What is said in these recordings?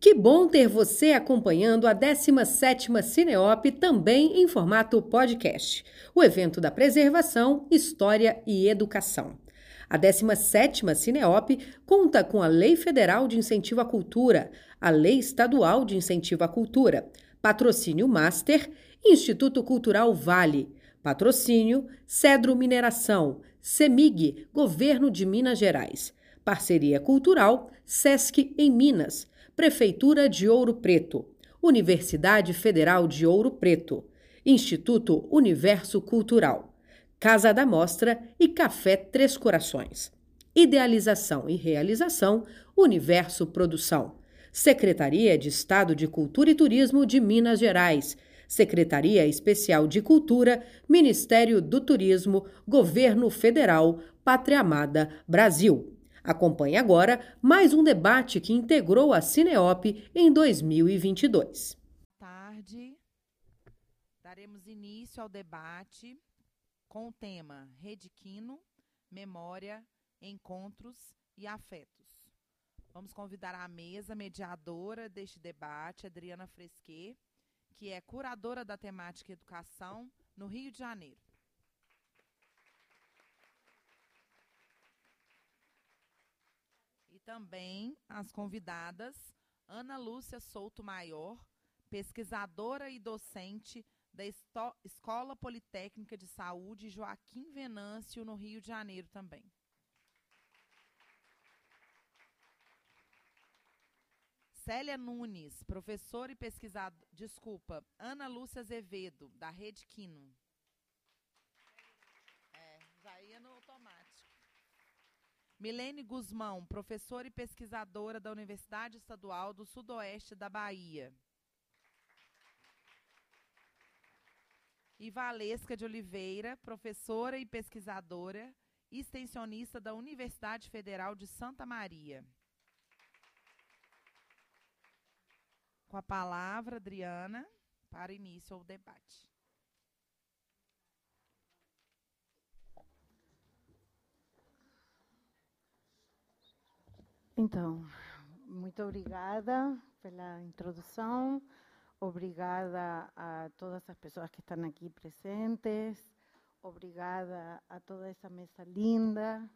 Que bom ter você acompanhando a 17ª Cineop também em formato podcast, o evento da preservação, história e educação. A 17ª Cineop conta com a Lei Federal de Incentivo à Cultura, a Lei Estadual de Incentivo à Cultura, Patrocínio Master, Instituto Cultural Vale, Patrocínio Cedro Mineração, CEMIG, Governo de Minas Gerais, Parceria Cultural SESC em Minas, Prefeitura de Ouro Preto, Universidade Federal de Ouro Preto, Instituto Universo Cultural, Casa da Mostra e Café Três Corações. Idealização e realização, Universo Produção. Secretaria de Estado de Cultura e Turismo de Minas Gerais. Secretaria Especial de Cultura, Ministério do Turismo, Governo Federal, Pátria Amada, Brasil. Acompanhe agora mais um debate que integrou a Cineop em 2022. Tarde, daremos início ao debate com o tema Rediquino, Memória, Encontros e Afetos. Vamos convidar à mesa mediadora deste debate, Adriana Fresquet, que é curadora da temática Educação no Rio de Janeiro. Também as convidadas Ana Lúcia Souto Maior, pesquisadora e docente da Escola Politécnica de Saúde Joaquim Venâncio, no Rio de Janeiro também. Célia Nunes, professora e pesquisadora. Desculpa, Ana Lúcia Azevedo, da Rede Quino. É, já ia no automático. Milene Guzmão, professora e pesquisadora da Universidade Estadual do Sudoeste da Bahia. E Valesca de Oliveira, professora e pesquisadora, extensionista da Universidade Federal de Santa Maria. Com a palavra, Adriana, para início ao debate. Então, muito obrigada pela introdução, obrigada a todas as pessoas que estão aqui presentes, obrigada a toda essa mesa linda,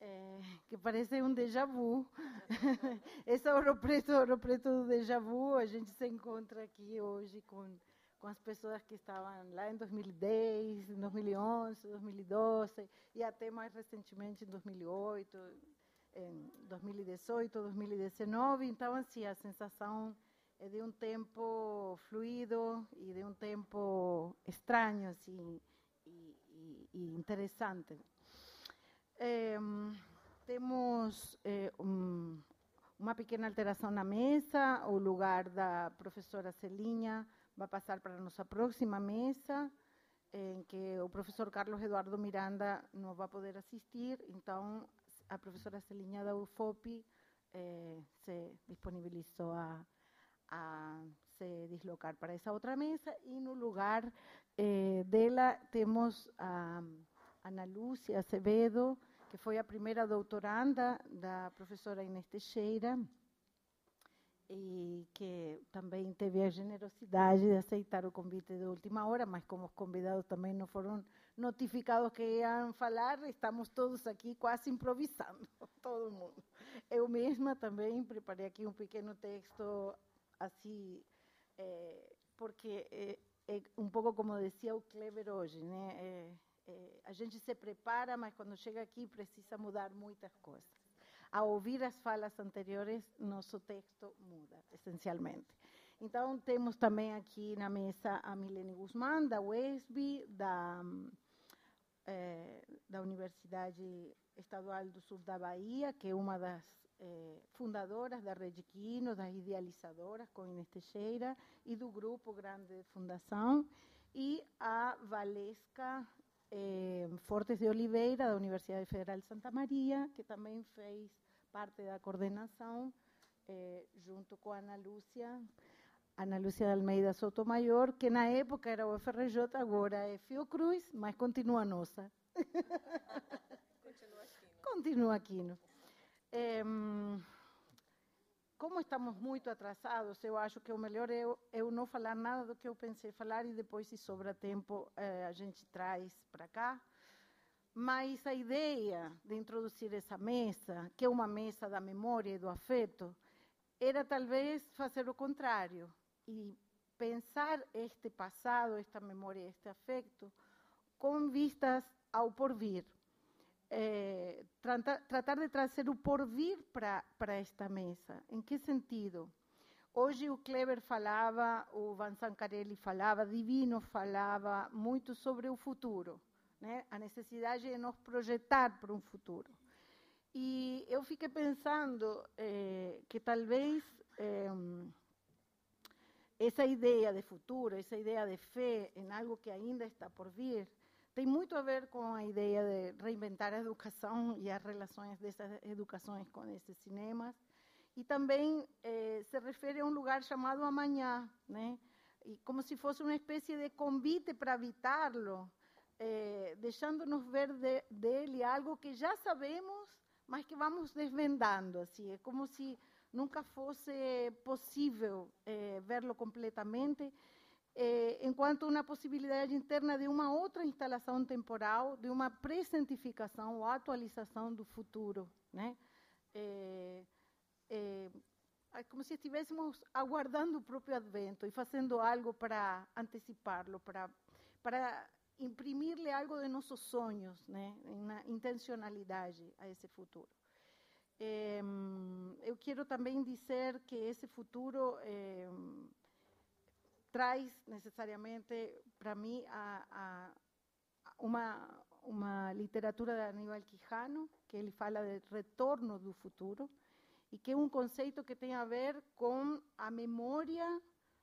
é, que parece um déjà vu. Esse Ouro Preto, Ouro Preto do déjà vu, a gente se encontra aqui hoje com, com as pessoas que estavam lá em 2010, 2011, 2012 e até mais recentemente em 2008 em 2018, 2019, então assim a sensação é de um tempo fluido e de um tempo estranho assim e, e, e interessante. É, temos é, um, uma pequena alteração na mesa, o lugar da professora Celinha vai passar para a nossa próxima mesa, em que o professor Carlos Eduardo Miranda não vai poder assistir, então a professora Celinha da UFOPI eh, se disponibilizou a, a, se deslocar para essa outra mesa e no lugar eh, dela temos a Ana Lúcia Acevedo, que foi a primeira doutoranda da professora Inês Teixeira, e que também teve a generosidade de aceitar o convite de última hora, mas como os convidados também não foram notificados que iam falar, estamos todos aqui quase improvisando, todo mundo. Eu mesma também preparei aqui um pequeno texto, assim, é, porque é, é, um pouco como dizia o Kleber hoje, né? É, é, a gente se prepara, mas quando chega aqui precisa mudar muitas coisas. Ao ouvir as falas anteriores, nosso texto muda, essencialmente. Então, temos também aqui na mesa a Milene Guzmán, da UESB, da é, da Universidade Estadual do Sul da Bahia, que é uma das é, fundadoras da Rede Quino, das idealizadoras com Inês Teixeira, e do Grupo Grande de Fundação, e a Valesca é, Fortes de Oliveira, da Universidade Federal de Santa Maria, que também fez parte da coordenação, junto com a Ana Lúcia, Ana Lúcia de Almeida Sotomayor, que na época era o FRJ, agora é Fiocruz, mas continua nossa. continua aqui. Continua aqui. É, como estamos muito atrasados, eu acho que o melhor é eu, eu não falar nada do que eu pensei falar e depois, se sobra tempo, eh, a gente traz para cá. Mas a ideia de introduzir essa mesa, que é uma mesa da memória e do afeto, era talvez fazer o contrário e pensar este passado, esta memória, este afeto, com vistas ao porvir é, tratar, tratar, de trazer o porvir para esta mesa. Em que sentido? Hoje o Kleber falava, o Van Sancarelli falava, Divino falava muito sobre o futuro, né? a necessidade de nos projetar para um futuro. E eu fiquei pensando é, que talvez é, essa ideia de futuro, essa ideia de fé em algo que ainda está por vir, tem muito a ver com a ideia de reinventar a educação e as relações dessas educações com esses cinemas. E também eh, se refere a um lugar chamado Amanhã, né? E como se fosse uma espécie de convite para habitá-lo, eh, deixando-nos ver de, dele algo que já sabemos, mas que vamos desvendando. Assim. É como se nunca fosse possível eh, verlo completamente eh, enquanto uma possibilidade interna de uma outra instalação temporal, de uma presentificação ou atualização do futuro, né? É, é, é como se estivéssemos aguardando o próprio advento e fazendo algo para antecipá-lo, para para imprimir-lhe algo de nossos sonhos, né? Uma intencionalidade a esse futuro. É, eu quero também dizer que esse futuro é, traz necessariamente, para mim, a, a, uma, uma literatura de Aníbal Quijano, que ele fala de retorno do futuro, e que é um conceito que tem a ver com a memória,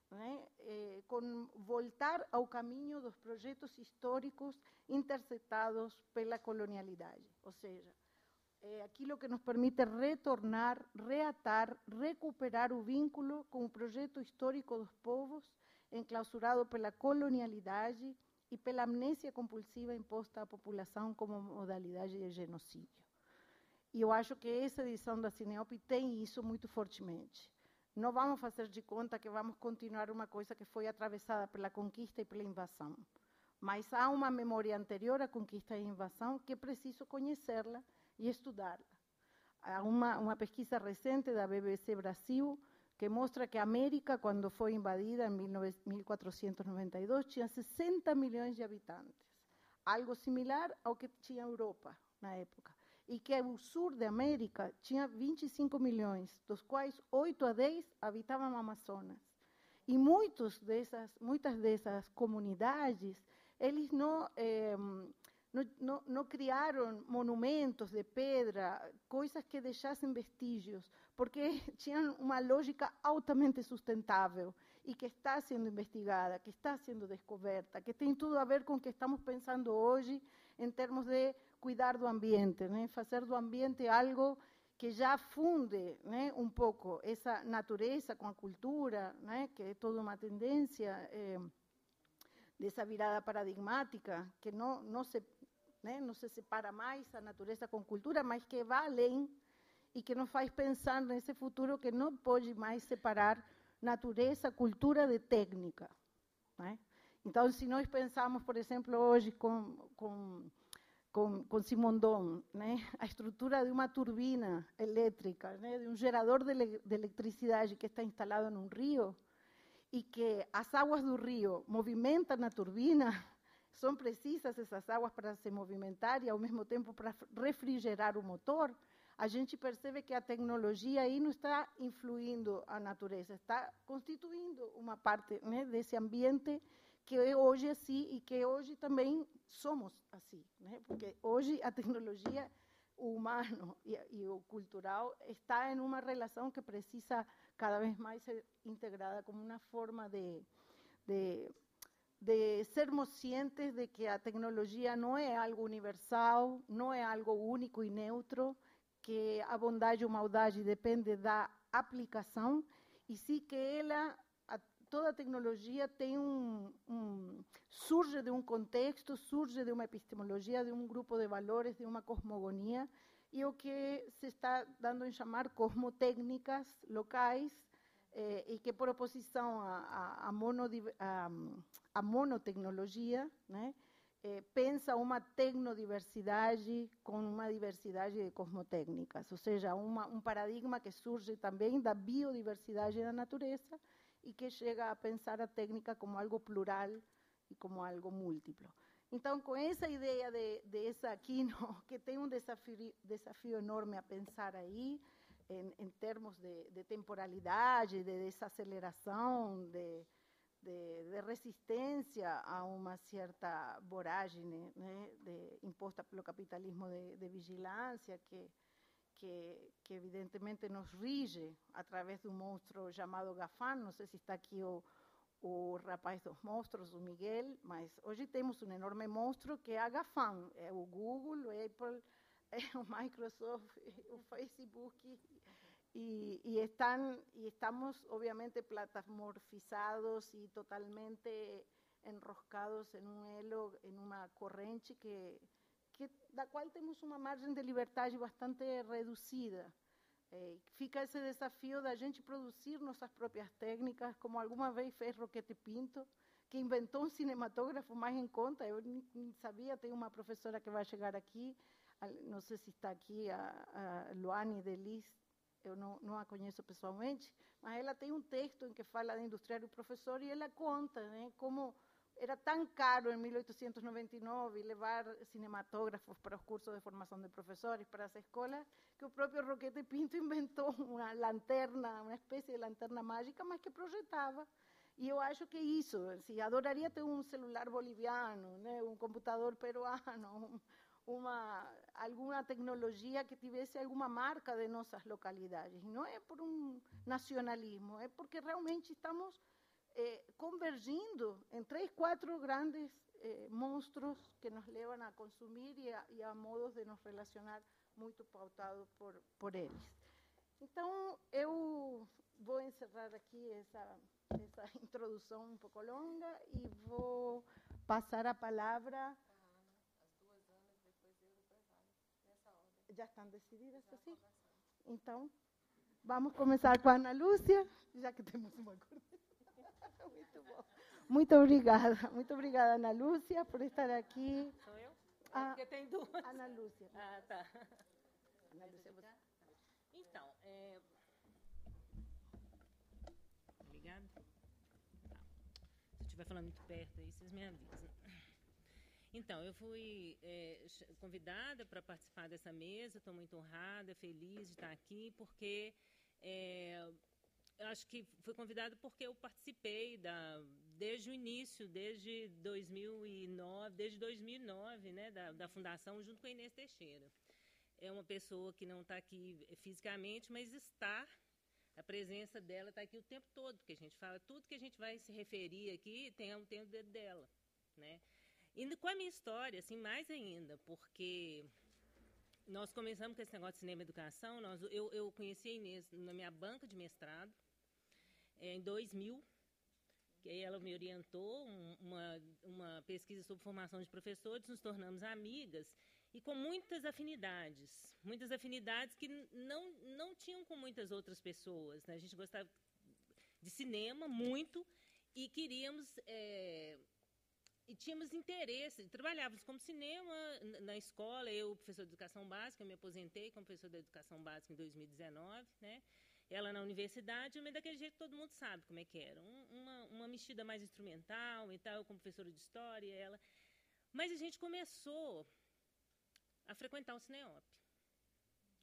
né, eh, com voltar ao caminho dos projetos históricos interceptados pela colonialidade. Ou seja, é aquilo que nos permite retornar, reatar, recuperar o vínculo com o projeto histórico dos povos enclausurado pela colonialidade e pela amnésia compulsiva imposta à população como modalidade de genocídio. E eu acho que essa edição da Cineop tem isso muito fortemente. Não vamos fazer de conta que vamos continuar uma coisa que foi atravessada pela conquista e pela invasão. Mas há uma memória anterior à conquista e invasão que é preciso conhecê-la e estudá-la. Há uma, uma pesquisa recente da BBC Brasil que mostra que a América, quando foi invadida em 1492, tinha 60 milhões de habitantes, algo similar ao que tinha a Europa na época. E que o sul da América tinha 25 milhões, dos quais 8 a 10 habitavam Amazonas. E muitos dessas, muitas dessas comunidades, eles não eh, não, não, não, criaram monumentos de pedra, coisas que deixassem vestígios, porque tinham uma lógica altamente sustentável e que está sendo investigada, que está sendo descoberta, que tem tudo a ver com o que estamos pensando hoje em termos de cuidar do ambiente, né? fazer do ambiente algo que já funde né, um pouco essa natureza com a cultura, né, que é toda uma tendência. Eh, dessa virada paradigmática, que não, não, se, né, não se separa mais a natureza com cultura, mas que vai além e que nos faz pensar nesse futuro que não pode mais separar natureza, cultura de técnica. Né? Então, se nós pensamos, por exemplo, hoje com, com, com, com Simondon, né? a estrutura de uma turbina elétrica, né? de um gerador de, de eletricidade que está instalado num rio, e que as águas do rio movimentam a turbina, são precisas essas águas para se movimentar e, ao mesmo tempo, para refrigerar o motor, a gente percebe que a tecnologia aí não está influindo a natureza, está constituindo uma parte né, desse ambiente que é hoje assim e que hoje também somos assim, né? porque hoje a tecnologia, o humano e, e o cultural está em uma relação que precisa cada vez mais ser integrada como uma forma de, de, de sermos cientes de que a tecnologia não é algo universal, não é algo único e neutro, que a bondade ou maldade depende da aplicação e sim que ela toda tecnologia tem um, um, surge de um contexto, surge de uma epistemologia, de um grupo de valores, de uma cosmogonia e o que se está dando em chamar cosmotécnicas locais, eh, e que, por oposição à, à, à monotecnologia, né, eh, pensa uma tecnodiversidade com uma diversidade de cosmotécnicas, ou seja, uma, um paradigma que surge também da biodiversidade da natureza e que chega a pensar a técnica como algo plural e como algo múltiplo. Então, com essa ideia de, de essa Kino, que tem um desafio, desafio enorme a pensar aí, em, em termos de, de, temporalidade, de desaceleração, de, de, de, resistência a uma certa voragem né, imposta pelo capitalismo de, vigilância, que, que, que, evidentemente nos rige através de um monstro chamado GAFAN. Não sei se está aqui o, o rapaz dos monstros, o Miguel, mas hoje temos um enorme monstro que é a GAFAN, é o Google, o Apple, o Microsoft, o Facebook, y, y, están, y estamos obviamente platamorfizados y totalmente enroscados en un elo, en una corrente que, que da cual tenemos una margen de libertad bastante reducida. Eh, fica esse desafio da gente produzir nossas próprias técnicas, como alguma vez fez Roquete Pinto, que inventou um cinematógrafo mais em conta. Eu nem sabia, tem uma professora que vai chegar aqui, não sei se está aqui, a, a Delis, eu não, não, a conheço pessoalmente, mas ela tem um texto em que fala da indústria do professor e ela conta né, como era tão caro em 1899 levar cinematógrafos para os cursos de formação de professores, para as escolas, que o próprio Roquete Pinto inventou uma lanterna, uma espécie de lanterna mágica, mas que projetava. E eu acho que isso, assim, adoraria ter um celular boliviano, né, um computador peruano, uma, alguma tecnologia que tivesse alguma marca de nossas localidades. Não é por um nacionalismo, é porque realmente estamos eh, convergindo em três, quatro grandes eh, monstros que nos levam a consumir e a, e a, modos de nos relacionar muito pautados por, por eles. Então, eu vou encerrar aqui essa, essa introdução um pouco longa e vou passar a palavra já estão decididas assim? Então, vamos começar com a Ana Lúcia, já que temos uma Muito bom. Muito obrigada. Muito obrigada, Ana Lúcia, por estar aqui. Sou eu? Ah, Porque tem duas. Ana Lúcia. Ah, tá. Ana Lúcia, você... Então, é... Obrigada. Tá. Se eu estiver falando muito perto aí, vocês me avisam. Então, eu fui é, convidada para participar dessa mesa, estou muito honrada, feliz de estar aqui, porque é, acho que fui convidada porque eu participei da, desde o início, desde 2009, desde 2009, né, da, da fundação, junto com a Inês Teixeira. É uma pessoa que não está aqui fisicamente, mas está a presença dela está aqui o tempo todo, porque a gente fala tudo que a gente vai se referir aqui tem, tem o dedo dela, né? E com a minha história, assim, mais ainda, porque nós começamos com esse negócio de cinema e educação. Nós, eu, eu conheci a Inês na minha banca de mestrado, é, em 2000, que aí ela me orientou um, uma, uma pesquisa sobre formação de professores, nos tornamos amigas e com muitas afinidades, muitas afinidades que não, não tinham com muitas outras pessoas. Né? A gente gostava de cinema muito e queríamos é, e tínhamos interesse, trabalhávamos como cinema na escola, eu, professor de educação básica, eu me aposentei como professor de educação básica em 2019, né? Ela na universidade, mas daquele jeito todo mundo sabe como é que era. Um, uma, uma mexida mais instrumental e tal, eu como professora de história, ela. Mas a gente começou a frequentar o Cineop.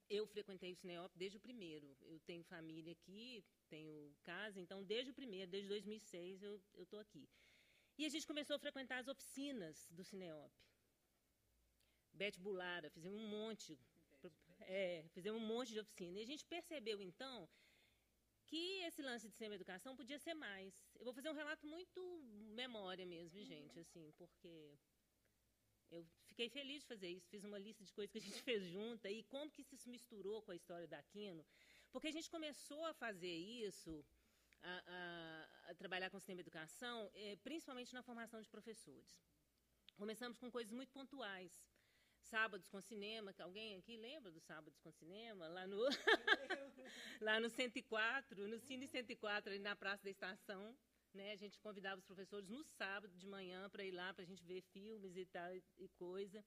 Eu frequentei o Cineop desde o primeiro. Eu tenho família aqui, tenho casa, então desde o primeiro, desde 2006, eu estou aqui. E a gente começou a frequentar as oficinas do Cineop. Bete Bulara, fizemos um monte. É, fizemos um monte de oficina. E a gente percebeu, então, que esse lance de cinema educação podia ser mais. Eu vou fazer um relato muito memória mesmo, gente, assim, porque eu fiquei feliz de fazer isso. Fiz uma lista de coisas que a gente fez junto e como que isso se misturou com a história da Aquino. Porque a gente começou a fazer isso a, a, a trabalhar com sistema de educação, é, principalmente na formação de professores. Começamos com coisas muito pontuais, Sábados com Cinema, que alguém aqui lembra do Sábados com Cinema? Lá no, lá no 104, no Cine 104, ali na Praça da Estação. Né? A gente convidava os professores no sábado de manhã para ir lá, para a gente ver filmes e tal e coisa.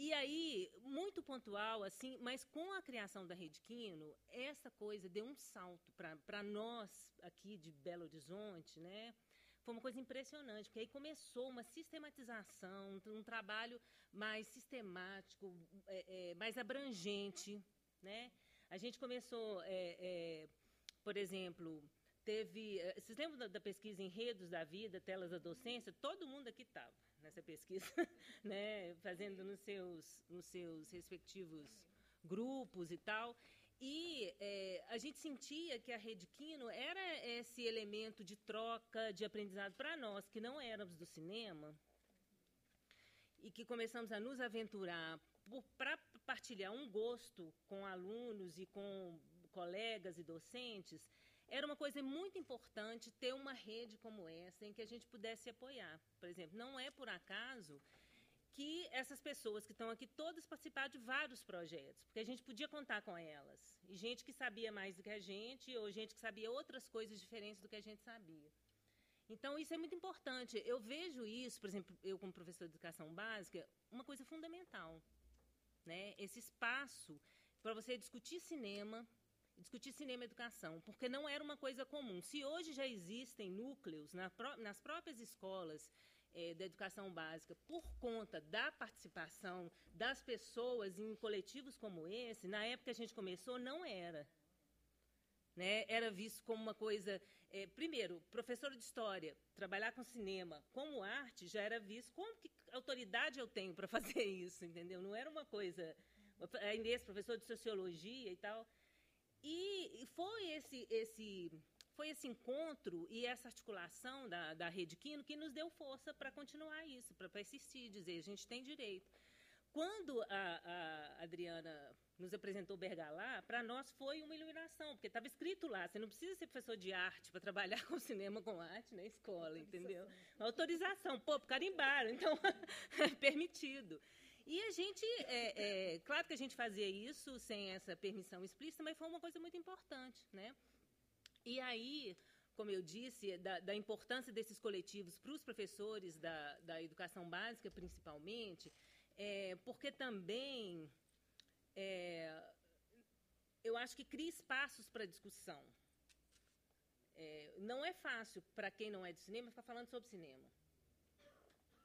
E aí, muito pontual, assim, mas com a criação da Rede Quino, essa coisa deu um salto para nós aqui de Belo Horizonte, né? Foi uma coisa impressionante, porque aí começou uma sistematização, um trabalho mais sistemático, é, é, mais abrangente, né? A gente começou, é, é por exemplo, teve. É, vocês lembram da, da pesquisa Enredos da Vida, Telas da Docência? Todo mundo aqui estava nessa pesquisa, né, fazendo nos seus, nos seus respectivos grupos e tal. E é, a gente sentia que a Rede Quino era esse elemento de troca, de aprendizado para nós, que não éramos do cinema, e que começamos a nos aventurar para partilhar um gosto com alunos e com colegas e docentes, era uma coisa muito importante ter uma rede como essa em que a gente pudesse apoiar. Por exemplo, não é por acaso que essas pessoas que estão aqui todas participaram de vários projetos, porque a gente podia contar com elas. E gente que sabia mais do que a gente, ou gente que sabia outras coisas diferentes do que a gente sabia. Então, isso é muito importante. Eu vejo isso, por exemplo, eu como professor de educação básica, uma coisa fundamental. Né? Esse espaço para você discutir cinema, discutir cinema e educação, porque não era uma coisa comum. Se hoje já existem núcleos na nas próprias escolas é, da educação básica, por conta da participação das pessoas em coletivos como esse, na época que a gente começou, não era. Né? Era visto como uma coisa. É, primeiro, professor de história, trabalhar com cinema como arte já era visto. Como que autoridade eu tenho para fazer isso, entendeu? Não era uma coisa. A Inês, professor de sociologia e tal. E foi esse, esse, foi esse encontro e essa articulação da, da Rede Quino que nos deu força para continuar isso, para persistir, dizer, a gente tem direito. Quando a, a Adriana nos apresentou Bergalá, para nós foi uma iluminação, porque estava escrito lá, você não precisa ser professor de arte para trabalhar com cinema com arte na escola, entendeu? Autorização, pô, carimbaram, então é permitido. E a gente, é, é, claro que a gente fazia isso sem essa permissão explícita, mas foi uma coisa muito importante, né? E aí, como eu disse, da, da importância desses coletivos para os professores da, da educação básica, principalmente, é, porque também é, eu acho que cria espaços para discussão. É, não é fácil para quem não é de cinema ficar falando sobre cinema.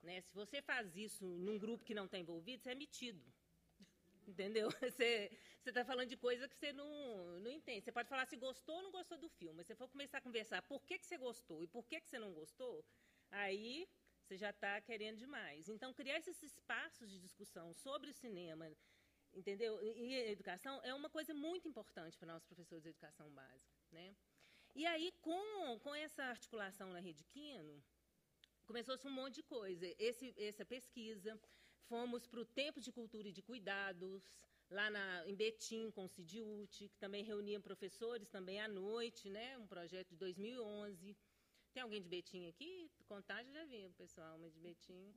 Né? Se você faz isso num grupo que não está envolvido, você é metido. Entendeu? Você está falando de coisa que você não, não entende. Você pode falar se gostou ou não gostou do filme, mas se for começar a conversar por que, que você gostou e por que, que você não gostou, aí você já está querendo demais. Então, criar esses espaços de discussão sobre o cinema, entendeu? E educação é uma coisa muito importante para nós professores de educação básica, né? E aí, com, com essa articulação na Rede Quino, começou-se um monte de coisa. Esse, essa pesquisa, fomos para o Tempo de Cultura e de Cuidados, lá na, em Betim, com o CIDIUT, que também reunia professores também à noite, né? um projeto de 2011. Tem alguém de Betim aqui? Contagem já vinha, pessoal, mas de Betim.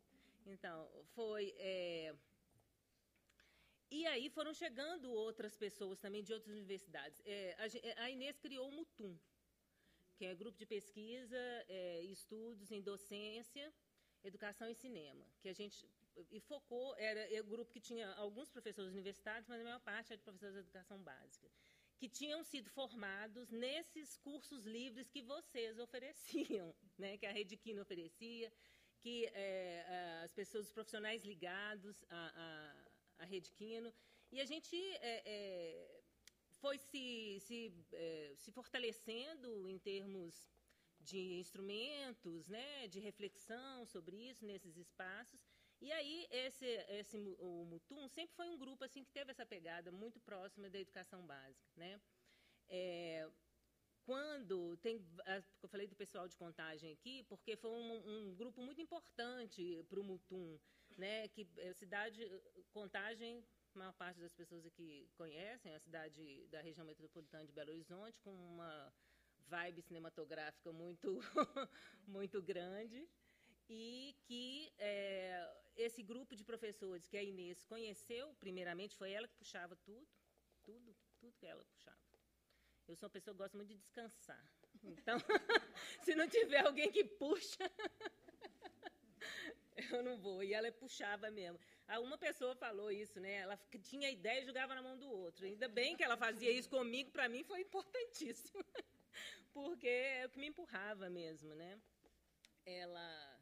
Então, foi... É... E aí foram chegando outras pessoas também de outras universidades. É, a, a Inês criou o Mutum, que é grupo de pesquisa é, estudos em docência, educação e cinema, que a gente e focou era o um grupo que tinha alguns professores universitários, mas a maior parte é de professores de educação básica, que tinham sido formados nesses cursos livres que vocês ofereciam, né, que a Rede Quino oferecia, que é, as pessoas, os profissionais ligados à, à, à Rede e a gente é, é, foi se, se, é, se fortalecendo em termos de instrumentos, né, de reflexão sobre isso nesses espaços. E aí esse, esse o Mutum sempre foi um grupo assim que teve essa pegada muito próxima da educação básica, né? É, quando tem, eu falei do pessoal de contagem aqui, porque foi um, um grupo muito importante para o Mutum, né? Que a cidade contagem a maior parte das pessoas aqui conhecem, a cidade da região metropolitana de Belo Horizonte, com uma vibe cinematográfica muito, muito grande, e que é, esse grupo de professores que a Inês conheceu, primeiramente, foi ela que puxava tudo, tudo, tudo que ela puxava. Eu sou uma pessoa que gosta muito de descansar. Então, se não tiver alguém que puxa, eu não vou. E ela puxava mesmo. Uma pessoa falou isso, né? Ela tinha ideia e jogava na mão do outro. Ainda bem que ela fazia isso comigo, para mim foi importantíssimo. Porque é o que me empurrava mesmo, né? Ela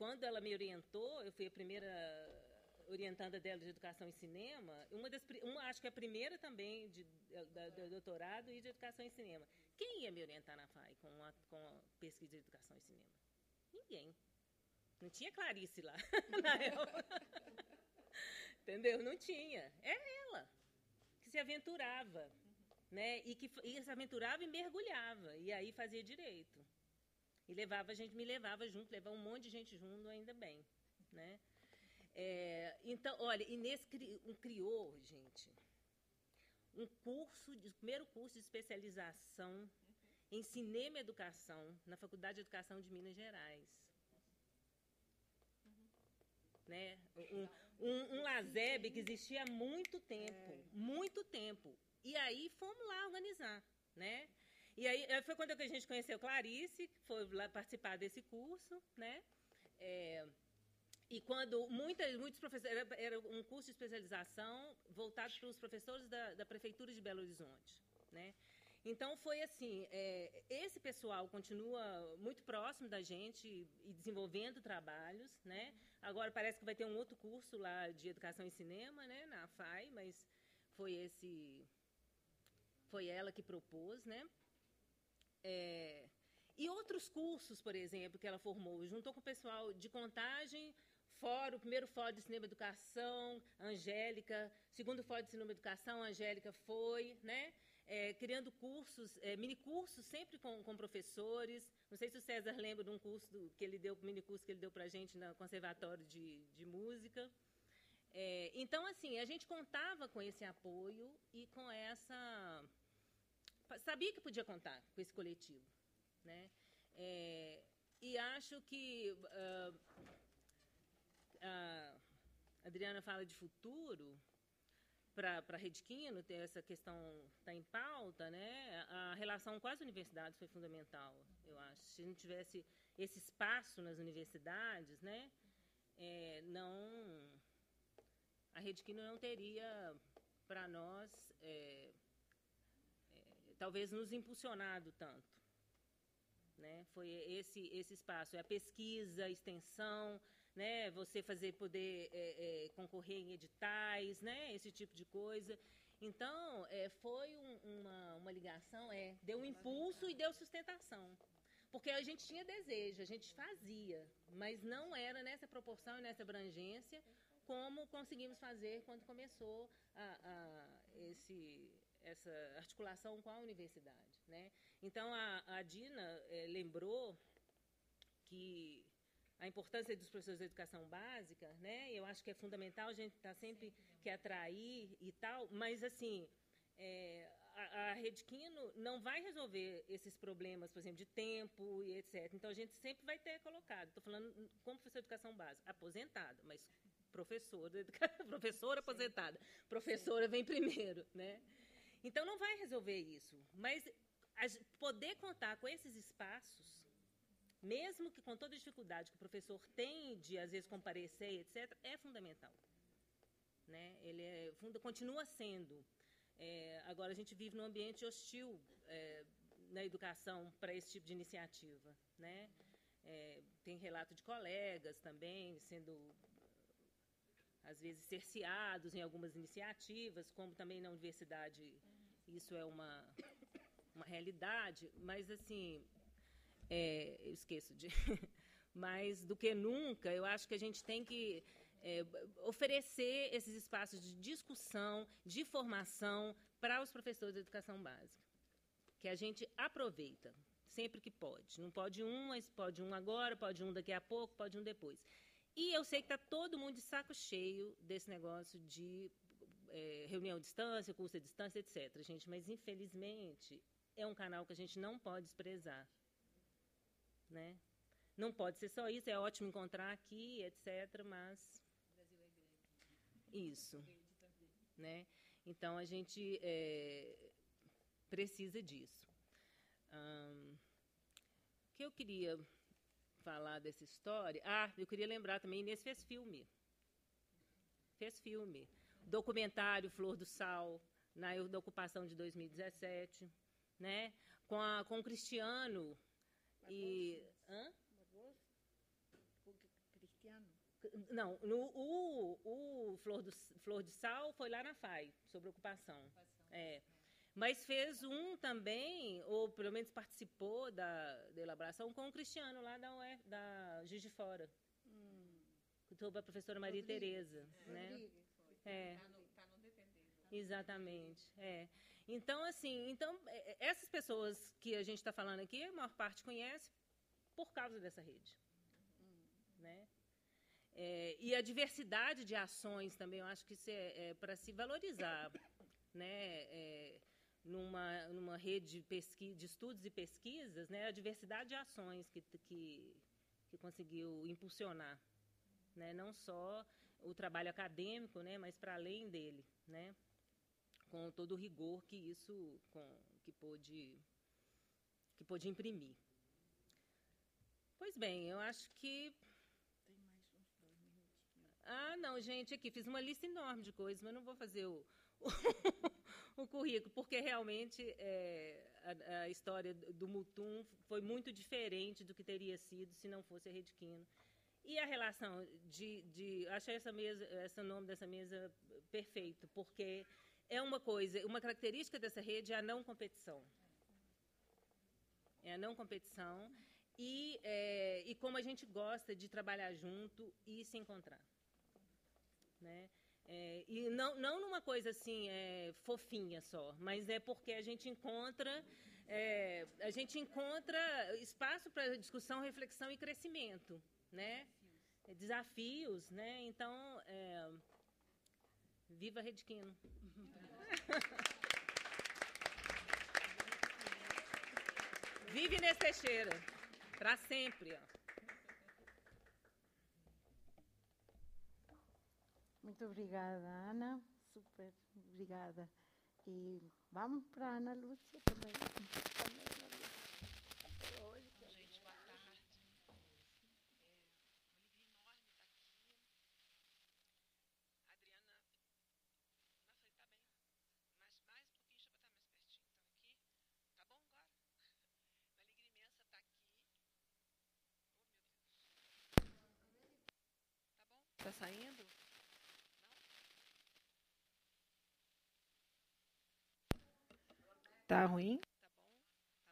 quando ela me orientou, eu fui a primeira orientanda dela de educação em cinema, uma das, uma, acho que a primeira também de, do doutorado e de educação em cinema. Quem ia me orientar na FAI com a, com a pesquisa de educação em cinema? Ninguém. Não tinha Clarice lá, na. Entendeu? Não tinha. Era ela que se aventurava, né? E que e se aventurava e mergulhava, e aí fazia direito. E levava a gente, me levava junto, levava um monte de gente junto, ainda bem, né? É, então, olha, Inês cri, um, criou, gente, um curso, de, primeiro curso de especialização em cinema e educação na Faculdade de Educação de Minas Gerais. Né? Um, um, um LASEB que existia há muito tempo, é. muito tempo. E aí fomos lá organizar, né? E aí eh, foi quando a gente conheceu Clarice, que foi lá participar desse curso, né? É, e quando muitas, muitos professores, era, era, um curso de especialização voltado para os professores da, da Prefeitura de Belo Horizonte, né? Então foi assim, é, esse pessoal continua muito próximo da gente e desenvolvendo trabalhos, né? Agora parece que vai ter um outro curso lá de educação em cinema, né, na FAI, mas foi esse, foi ela que propôs, né? É, e outros cursos, por exemplo, que ela formou, juntou com o pessoal de contagem, fórum, o primeiro fórum de cinema educação, Angélica, segundo fórum de cinema educação, Angélica foi, né? É, criando cursos, é, mini cursos, sempre com, com, professores. Não sei se o César lembra de um curso do, que ele deu, mini curso que ele deu para a gente no Conservatório de, de Música. É, então, assim, a gente contava com esse apoio e com essa sabia que podia contar com esse coletivo, né? É, e acho que uh, a Adriana fala de futuro para a Redquino, essa questão está em pauta, né? A relação com as universidades foi fundamental, eu acho. Se não tivesse esse espaço nas universidades, né? É, não a Redquino não teria para nós é, talvez nos impulsionado tanto. Né? Foi esse esse espaço, é a pesquisa, a extensão, né? Você fazer poder é, é, concorrer em editais, né? Esse tipo de coisa. Então é, foi um, uma, uma ligação, é, deu um impulso e deu sustentação, porque a gente tinha desejo, a gente fazia, mas não era nessa proporção e nessa abrangência como conseguimos fazer quando começou a, a esse essa articulação com a universidade. Né? Então, a, a Dina é, lembrou que a importância dos professores de educação básica, né? Eu acho que é fundamental a gente estar tá sempre que atrair e tal, mas assim, é, a, a Redquino não vai resolver esses problemas, por exemplo, de tempo e etc. Então a gente sempre vai ter colocado. Estou falando como professor de educação básica, aposentado, mas professora, professora aposentada, professora vem primeiro, né? Então não vai resolver isso, mas poder contar com esses espaços, mesmo que com toda a dificuldade que o professor tem de às vezes comparecer, etc, é fundamental. Né? Ele é, continua sendo. É, agora a gente vive num ambiente hostil é, na educação para esse tipo de iniciativa, né? É, tem relato de colegas também sendo às vezes cerceados em algumas iniciativas, como também na universidade isso é uma, uma realidade, mas assim, é, eu esqueço de. mais do que nunca, eu acho que a gente tem que é, oferecer esses espaços de discussão, de formação para os professores de educação básica, que a gente aproveita sempre que pode. Não pode um, mas pode um agora, pode um daqui a pouco, pode um depois. E eu sei que está todo mundo de saco cheio desse negócio de é, reunião à distância, curso à distância, etc. Gente, mas infelizmente é um canal que a gente não pode desprezar, né? Não pode ser só isso, é ótimo encontrar aqui, etc., mas... Isso. Né? Então, a gente é, precisa disso. Um, o que eu queria falar dessa história? Ah, eu queria lembrar também, Inês fez filme. Fez filme. Documentário Flor do Sal, na ocupação de 2017, né? Com, a, com o Cristiano e... Hã? Cristiano? Não, no, o, o Flor, do, Flor de Sal foi lá na FAI, sobre ocupação. É. Mas fez um também, ou pelo menos participou da, da elaboração, com o Cristiano, lá da, UF, da Juiz de Fora. Hum. Sobre a professora Maria Rodrigo. Tereza. É. Né? É. Tá no, tá no Exatamente. É. Então, assim, então, é, é, essas pessoas que a gente está falando aqui, a maior parte conhece por causa dessa rede. Hum. Né? É, e a diversidade de ações também, eu acho que isso é, é para se valorizar. Né? É, numa, numa rede de, pesquisa, de estudos e pesquisas, né, a diversidade de ações que, que, que conseguiu impulsionar. Né, não só o trabalho acadêmico, né, mas para além dele, né, com todo o rigor que isso com, que pôde, que pôde imprimir. Pois bem, eu acho que tem mais uns dois minutinhos. Ah, não, gente, aqui fiz uma lista enorme de coisas, mas não vou fazer o, o currículo, porque realmente é, a, a, história do Mutum foi muito diferente do que teria sido se não fosse a Rede Quino. E a relação de, de achei essa mesa, esse nome dessa mesa perfeito, porque é uma coisa, uma característica dessa rede é a não competição. É a não competição e, é, e como a gente gosta de trabalhar junto e se encontrar. Né? É, e não, não numa coisa assim é, fofinha só, mas é porque a gente encontra é, a gente encontra espaço para discussão, reflexão e crescimento, né? Desafios, né? Então, é, viva Redquino. Vive Inês Teixeira, para sempre. Muito obrigada, Ana. Super obrigada. E vamos para a Ana Lúcia também. Oi, gente, boa tarde. É uma alegria enorme estar aqui. A Adriana. Na frente tá bem. Mais, mais um pouquinho, deixa eu botar mais pertinho. Então, aqui. Tá bom agora? Uma alegria imensa estar aqui. Oh, meu Deus. Tá bom? Tá saindo? Tá ruim?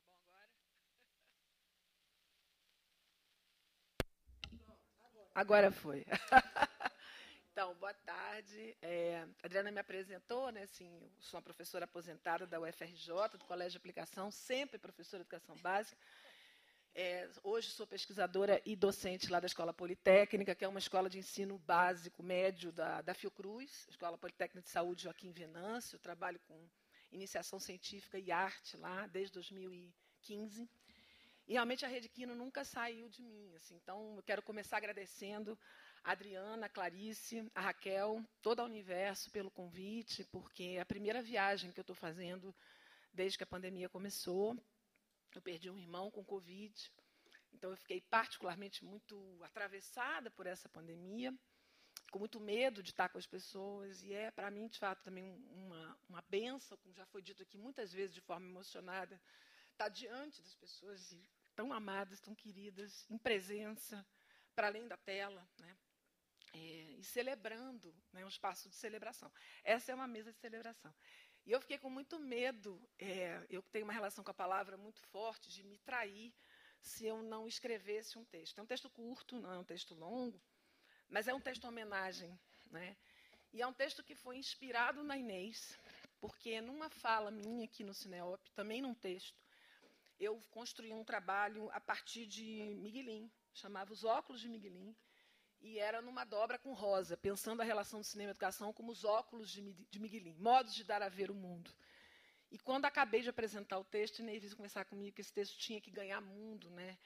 Tá bom? Tá bom agora? Agora foi. Então, boa tarde. É, a Adriana me apresentou, né? Assim, sou uma professora aposentada da UFRJ, do Colégio de Aplicação, sempre professora de educação básica. É, hoje sou pesquisadora e docente lá da Escola Politécnica, que é uma escola de ensino básico, médio da, da Fiocruz, Escola Politécnica de Saúde Joaquim Venâncio. Trabalho com iniciação científica e arte lá desde 2015. E realmente a Rede Quino nunca saiu de mim. Assim, então, eu quero começar agradecendo a Adriana, a Clarice, a Raquel, todo o universo pelo convite, porque é a primeira viagem que eu estou fazendo desde que a pandemia começou. Eu perdi um irmão com Covid, então eu fiquei particularmente muito atravessada por essa pandemia com muito medo de estar com as pessoas, e é, para mim, de fato, também uma, uma benção, como já foi dito aqui muitas vezes de forma emocionada, estar diante das pessoas tão amadas, tão queridas, em presença, para além da tela, né? É, e celebrando, né, um espaço de celebração. Essa é uma mesa de celebração. E eu fiquei com muito medo, é, eu tenho uma relação com a palavra muito forte, de me trair se eu não escrevesse um texto. É um texto curto, não é um texto longo, mas é um texto homenagem, né? E é um texto que foi inspirado na Inês, porque numa fala minha aqui no Cineop, também num texto, eu construí um trabalho a partir de Miguelin, chamava Os Óculos de Miguelin, e era numa dobra com Rosa, pensando a relação do cinema e educação como os óculos de, de Miguelin, modos de dar a ver o mundo. E quando acabei de apresentar o texto, Inês veio conversar comigo que esse texto tinha que ganhar mundo, né?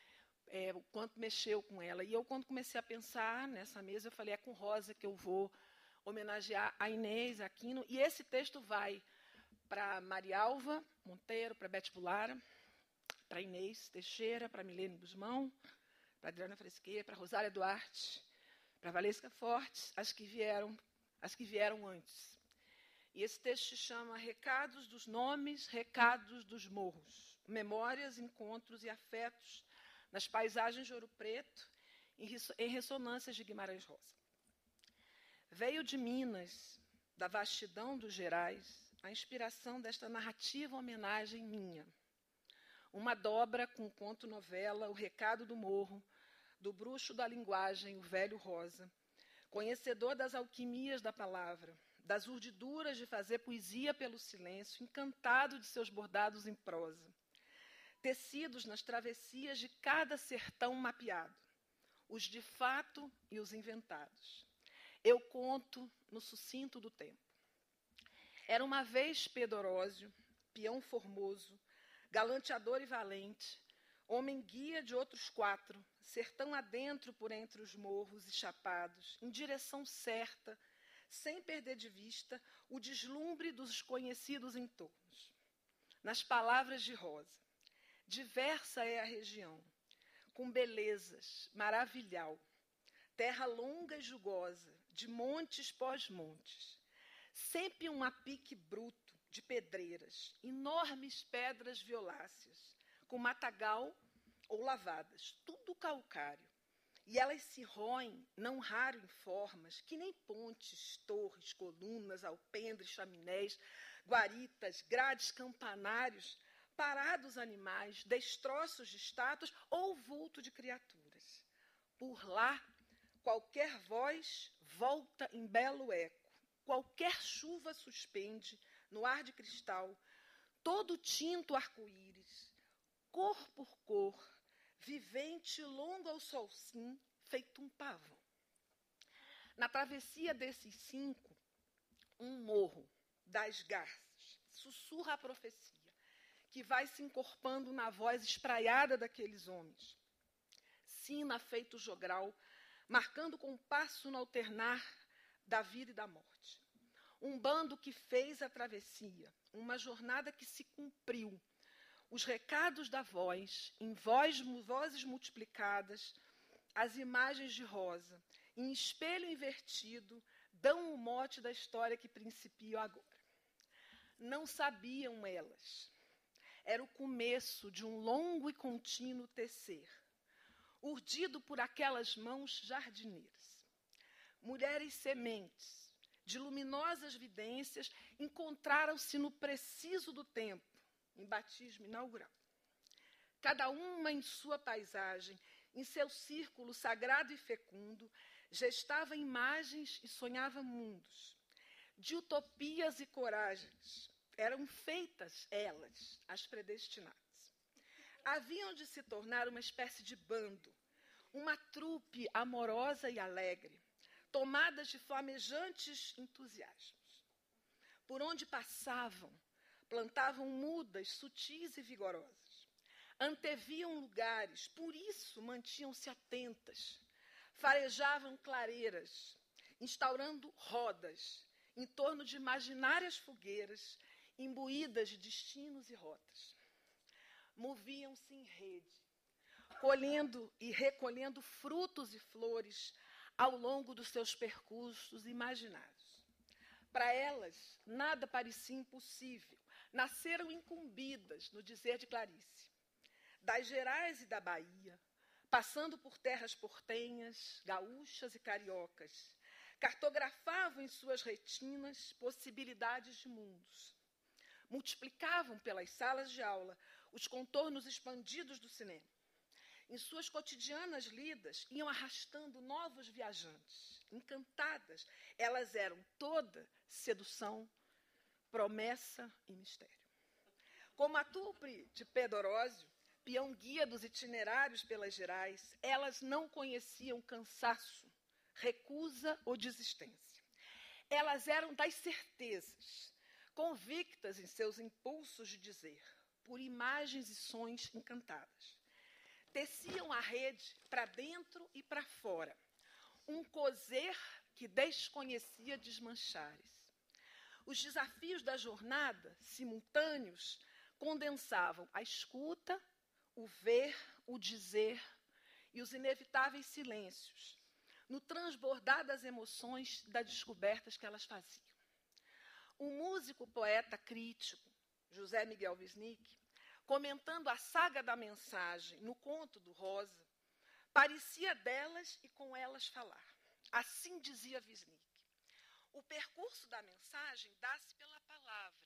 é, o quanto mexeu com ela. E eu, quando comecei a pensar nessa mesa, eu falei: é com Rosa que eu vou homenagear a Inês Aquino. E esse texto vai para Marialva Monteiro, para Bete Bulara, para Inês Teixeira, para Milene Guzmão, para Adriana Fresqueira, para Rosária Duarte, para Valesca Fortes, as que vieram, as que vieram antes. E esse texto se chama Recados dos Nomes, Recados dos Morros, Memórias, Encontros e Afetos nas Paisagens de Ouro Preto, em ressonâncias de Guimarães Rosa. Veio de Minas, da vastidão dos Gerais, a inspiração desta narrativa homenagem minha. Uma dobra com conto-novela O Recado do Morro, do bruxo da linguagem, o velho Rosa, conhecedor das alquimias da palavra, das urdiduras de fazer poesia pelo silêncio, encantado de seus bordados em prosa, tecidos nas travessias de cada sertão mapeado, os de fato e os inventados. Eu conto no sucinto do tempo. Era uma vez Pedorósio, peão formoso, galanteador e valente, homem guia de outros quatro, sertão adentro por entre os morros e chapados, em direção certa, sem perder de vista o deslumbre dos conhecidos entornos. Nas palavras de Rosa, diversa é a região, com belezas, maravilhal, terra longa e jugosa, de montes pós-montes, sempre um apique bruto de pedreiras, enormes pedras violáceas, com matagal ou lavadas, tudo calcário, e elas se roem, não raro em formas, que nem pontes, torres, colunas, alpendres, chaminés, guaritas, grades, campanários, parados animais, destroços de estátuas ou vulto de criaturas. Por lá, qualquer voz volta em belo eco, qualquer chuva suspende no ar de cristal, todo tinto arco-íris, cor por cor, vivente longo ao sol sim, feito um pavão. Na travessia desses cinco, um morro das garças sussurra a profecia, que vai se encorpando na voz espraiada daqueles homens. Sina feito jogral, marcando compasso no alternar da vida e da morte. Um bando que fez a travessia, uma jornada que se cumpriu, os recados da voz, em voz, vozes multiplicadas, as imagens de rosa, em espelho invertido, dão o mote da história que principio agora. Não sabiam elas. Era o começo de um longo e contínuo tecer, urdido por aquelas mãos jardineiras. Mulheres sementes, de luminosas vidências, encontraram-se no preciso do tempo, em batismo inaugural. Cada uma em sua paisagem, em seu círculo sagrado e fecundo, gestava imagens e sonhava mundos. De utopias e coragens eram feitas elas, as predestinadas. Haviam de se tornar uma espécie de bando, uma trupe amorosa e alegre, tomadas de flamejantes entusiasmos. Por onde passavam, plantavam mudas sutis e vigorosas. Anteviam lugares, por isso mantinham-se atentas. Farejavam clareiras, instaurando rodas em torno de imaginárias fogueiras imbuídas de destinos e rotas. Moviam-se em rede, colhendo e recolhendo frutos e flores ao longo dos seus percursos imaginários. Para elas, nada parecia impossível, nasceram incumbidas no dizer de Clarice, das Gerais e da Bahia, passando por terras portenhas, gaúchas e cariocas, cartografavam em suas retinas possibilidades de mundos. Multiplicavam pelas salas de aula os contornos expandidos do cinema. Em suas cotidianas lidas, iam arrastando novos viajantes. Encantadas, elas eram toda sedução, promessa e mistério. Como a Tupre de Pedorósio, peão guia dos itinerários pelas Gerais, elas não conheciam cansaço, recusa ou desistência. Elas eram das certezas, convictas em seus impulsos de dizer, por imagens e sons encantadas. teciam a rede para dentro e para fora, um coser que desconhecia desmanchares. Os desafios da jornada, simultâneos, condensavam a escuta, o ver, o dizer e os inevitáveis silêncios, no transbordar das emoções das descobertas que elas faziam. O músico poeta crítico, José Miguel Wisnik, comentando a saga da mensagem no conto do Rosa, parecia delas e com elas falar. Assim dizia Wisnik. O percurso da mensagem dá-se pela palavra,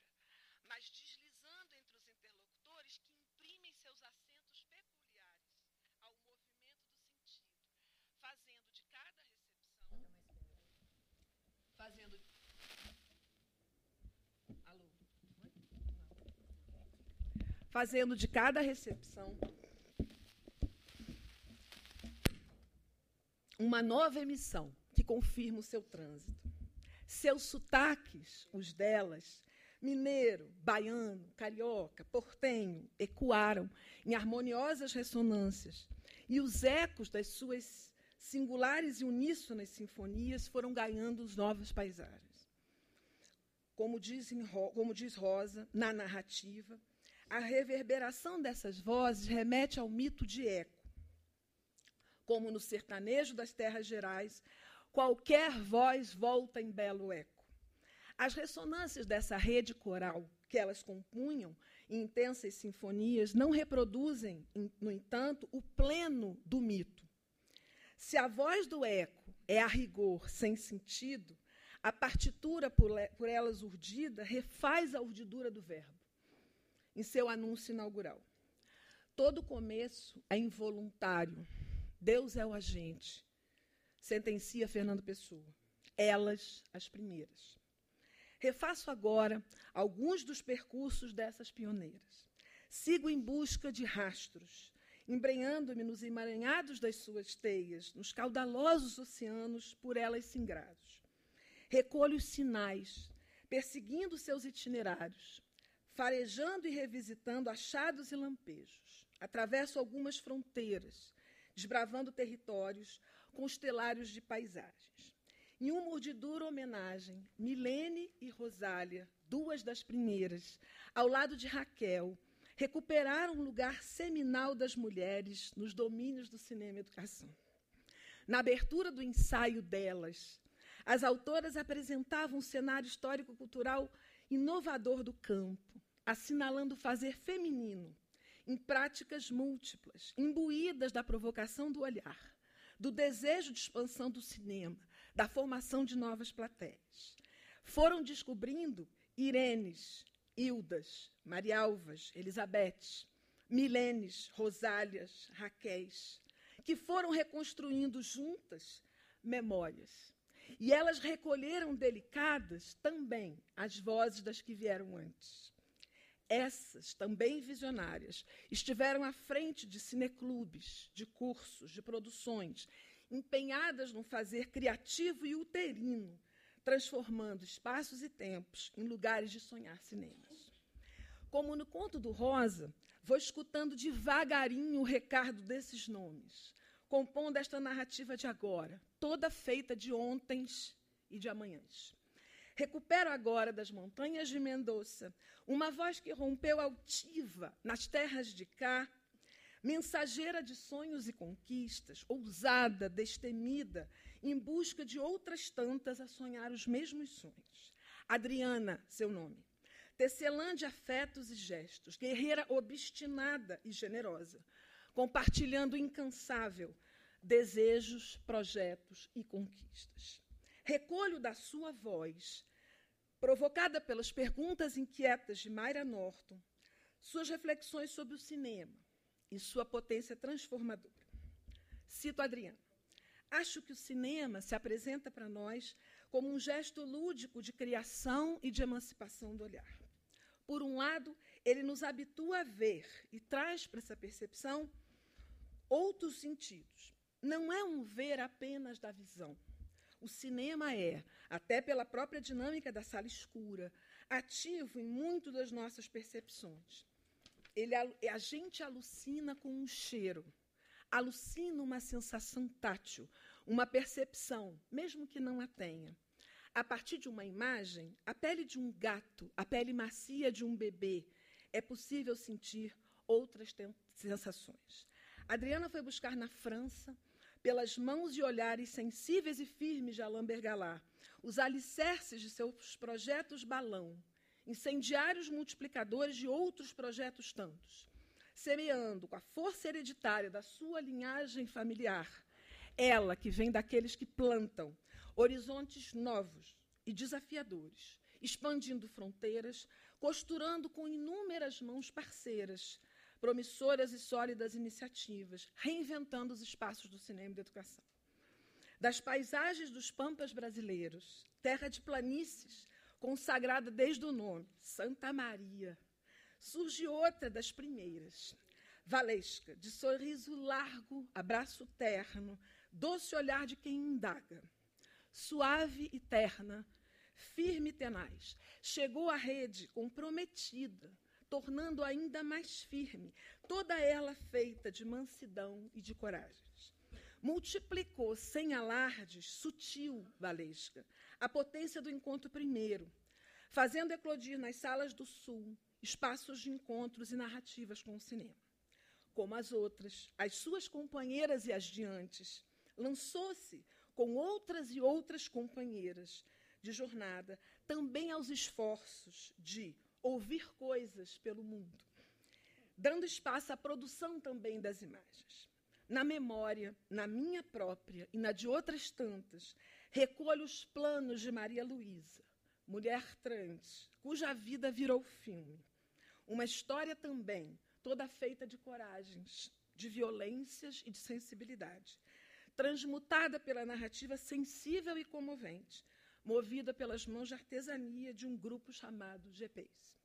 mas deslizando entre os interlocutores que imprimem seus acentos peculiares ao movimento do sentido, fazendo de cada recepção. Fazendo. Alô? Fazendo de cada recepção uma nova emissão que confirma o seu trânsito. Seus sotaques, os delas, mineiro, baiano, carioca, portenho, ecoaram em harmoniosas ressonâncias, e os ecos das suas singulares e uníssonas sinfonias foram ganhando os novas paisagens. Como diz, como diz Rosa, na narrativa, a reverberação dessas vozes remete ao mito de eco. Como no sertanejo das terras gerais, qualquer voz volta em belo eco. As ressonâncias dessa rede coral que elas compunham em intensas sinfonias não reproduzem, no entanto, o pleno do mito. Se a voz do eco é a rigor sem sentido, a partitura por elas urdida refaz a urdidura do verbo em seu anúncio inaugural. Todo começo é involuntário. Deus é o agente sentencia Fernando Pessoa. Elas, as primeiras. Refaço agora alguns dos percursos dessas pioneiras. Sigo em busca de rastros, embrenhando-me nos emaranhados das suas teias, nos caudalosos oceanos por elas singrados. Recolho os sinais, perseguindo seus itinerários, farejando e revisitando achados e lampejos. Atravesso algumas fronteiras, desbravando territórios, constelários de paisagens. Em uma urdidura homenagem, Milene e Rosália, duas das primeiras, ao lado de Raquel, recuperaram um lugar seminal das mulheres nos domínios do cinema e educação. Na abertura do ensaio delas, as autoras apresentavam um cenário histórico-cultural inovador do campo, assinalando o fazer feminino em práticas múltiplas, imbuídas da provocação do olhar do desejo de expansão do cinema, da formação de novas plateias. Foram descobrindo Irenes, Hildas, Marialvas, Elizabeth, Milenes, Rosálias, Raquéis, que foram reconstruindo juntas memórias. E elas recolheram delicadas também as vozes das que vieram antes. Essas, também visionárias, estiveram à frente de cineclubes, de cursos, de produções, empenhadas no fazer criativo e uterino, transformando espaços e tempos em lugares de sonhar cinemas. Como no conto do Rosa, vou escutando devagarinho o recado desses nomes, compondo esta narrativa de agora, toda feita de ontens e de amanhãs. Recupero agora das montanhas de Mendoza uma voz que rompeu altiva nas terras de cá, mensageira de sonhos e conquistas, ousada, destemida, em busca de outras tantas a sonhar os mesmos sonhos. Adriana, seu nome. Tecelã de afetos e gestos, guerreira obstinada e generosa, compartilhando incansável desejos, projetos e conquistas. Recolho da sua voz, provocada pelas perguntas inquietas de Mayra Norton, suas reflexões sobre o cinema e sua potência transformadora. Cito Adriana. Acho que o cinema se apresenta para nós como um gesto lúdico de criação e de emancipação do olhar. Por um lado, ele nos habitua a ver e traz para essa percepção outros sentidos. Não é um ver apenas da visão, o cinema é, até pela própria dinâmica da sala escura, ativo em muito das nossas percepções. Ele, a gente alucina com um cheiro, alucina uma sensação tátil, uma percepção, mesmo que não a tenha. A partir de uma imagem, a pele de um gato, a pele macia de um bebê, é possível sentir outras sensações. Adriana foi buscar na França, pelas mãos e olhares sensíveis e firmes de Alain Bergalá, os alicerces de seus projetos balão, incendiários multiplicadores de outros projetos tantos, semeando com a força hereditária da sua linhagem familiar, ela que vem daqueles que plantam horizontes novos e desafiadores, expandindo fronteiras, costurando com inúmeras mãos parceiras, promissoras e sólidas iniciativas, reinventando os espaços do cinema e da educação. Das paisagens dos pampas brasileiros, terra de planícies, consagrada desde o nome, Santa Maria, surge outra das primeiras, Valesca, de sorriso largo, abraço terno, doce olhar de quem indaga, suave e terna, firme e tenaz, chegou à rede comprometida, tornando ainda mais firme, toda ela feita de mansidão e de coragens. Multiplicou sem alardes, sutil, Valesca, a potência do encontro primeiro, fazendo eclodir nas salas do Sul espaços de encontros e narrativas com o cinema. Como as outras, as suas companheiras e as de antes, lançou-se com outras e outras companheiras de jornada também aos esforços de ouvir coisas pelo mundo, dando espaço à produção também das imagens. Na memória, na minha própria e na de outras tantas, recolho os planos de Maria Luísa, mulher trans, cuja vida virou filme. Uma história também, toda feita de coragens, de violências e de sensibilidade, transmutada pela narrativa sensível e comovente, movida pelas mãos de artesania de um grupo chamado GPs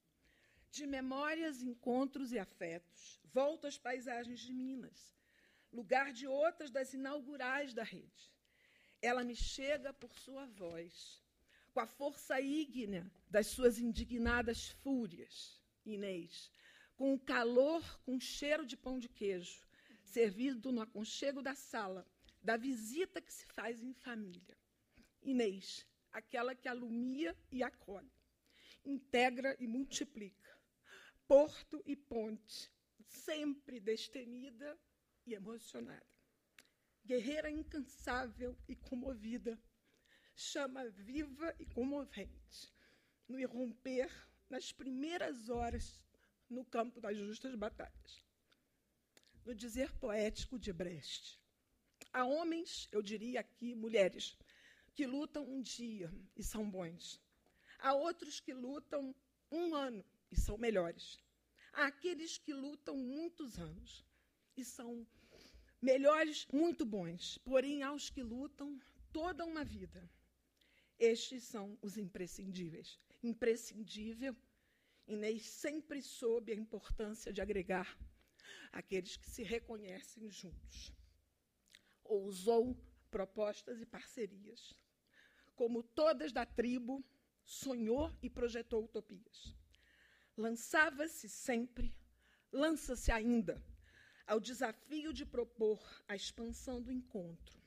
de memórias, encontros e afetos. Volto às paisagens de Minas, lugar de outras das inaugurais da rede. Ela me chega por sua voz, com a força ígnea das suas indignadas fúrias, Inês, com o calor, com o cheiro de pão de queijo, servido no aconchego da sala, da visita que se faz em família. Inês, aquela que alumia e acolhe, integra e multiplica porto e ponte, sempre destemida e emocionada. Guerreira incansável e comovida, chama viva e comovente, no irromper nas primeiras horas no campo das justas batalhas. No dizer poético de Brecht, há homens, eu diria aqui mulheres, que lutam um dia e são bons. Há outros que lutam um ano e são melhores. Há aqueles que lutam muitos anos e são melhores, muito bons, porém aos que lutam toda uma vida. Estes são os imprescindíveis. Imprescindível, Inês sempre soube a importância de agregar aqueles que se reconhecem juntos. Ousou propostas e parcerias. Como todas da tribo, sonhou e projetou utopias lançava-se sempre, lança-se ainda, ao desafio de propor a expansão do encontro,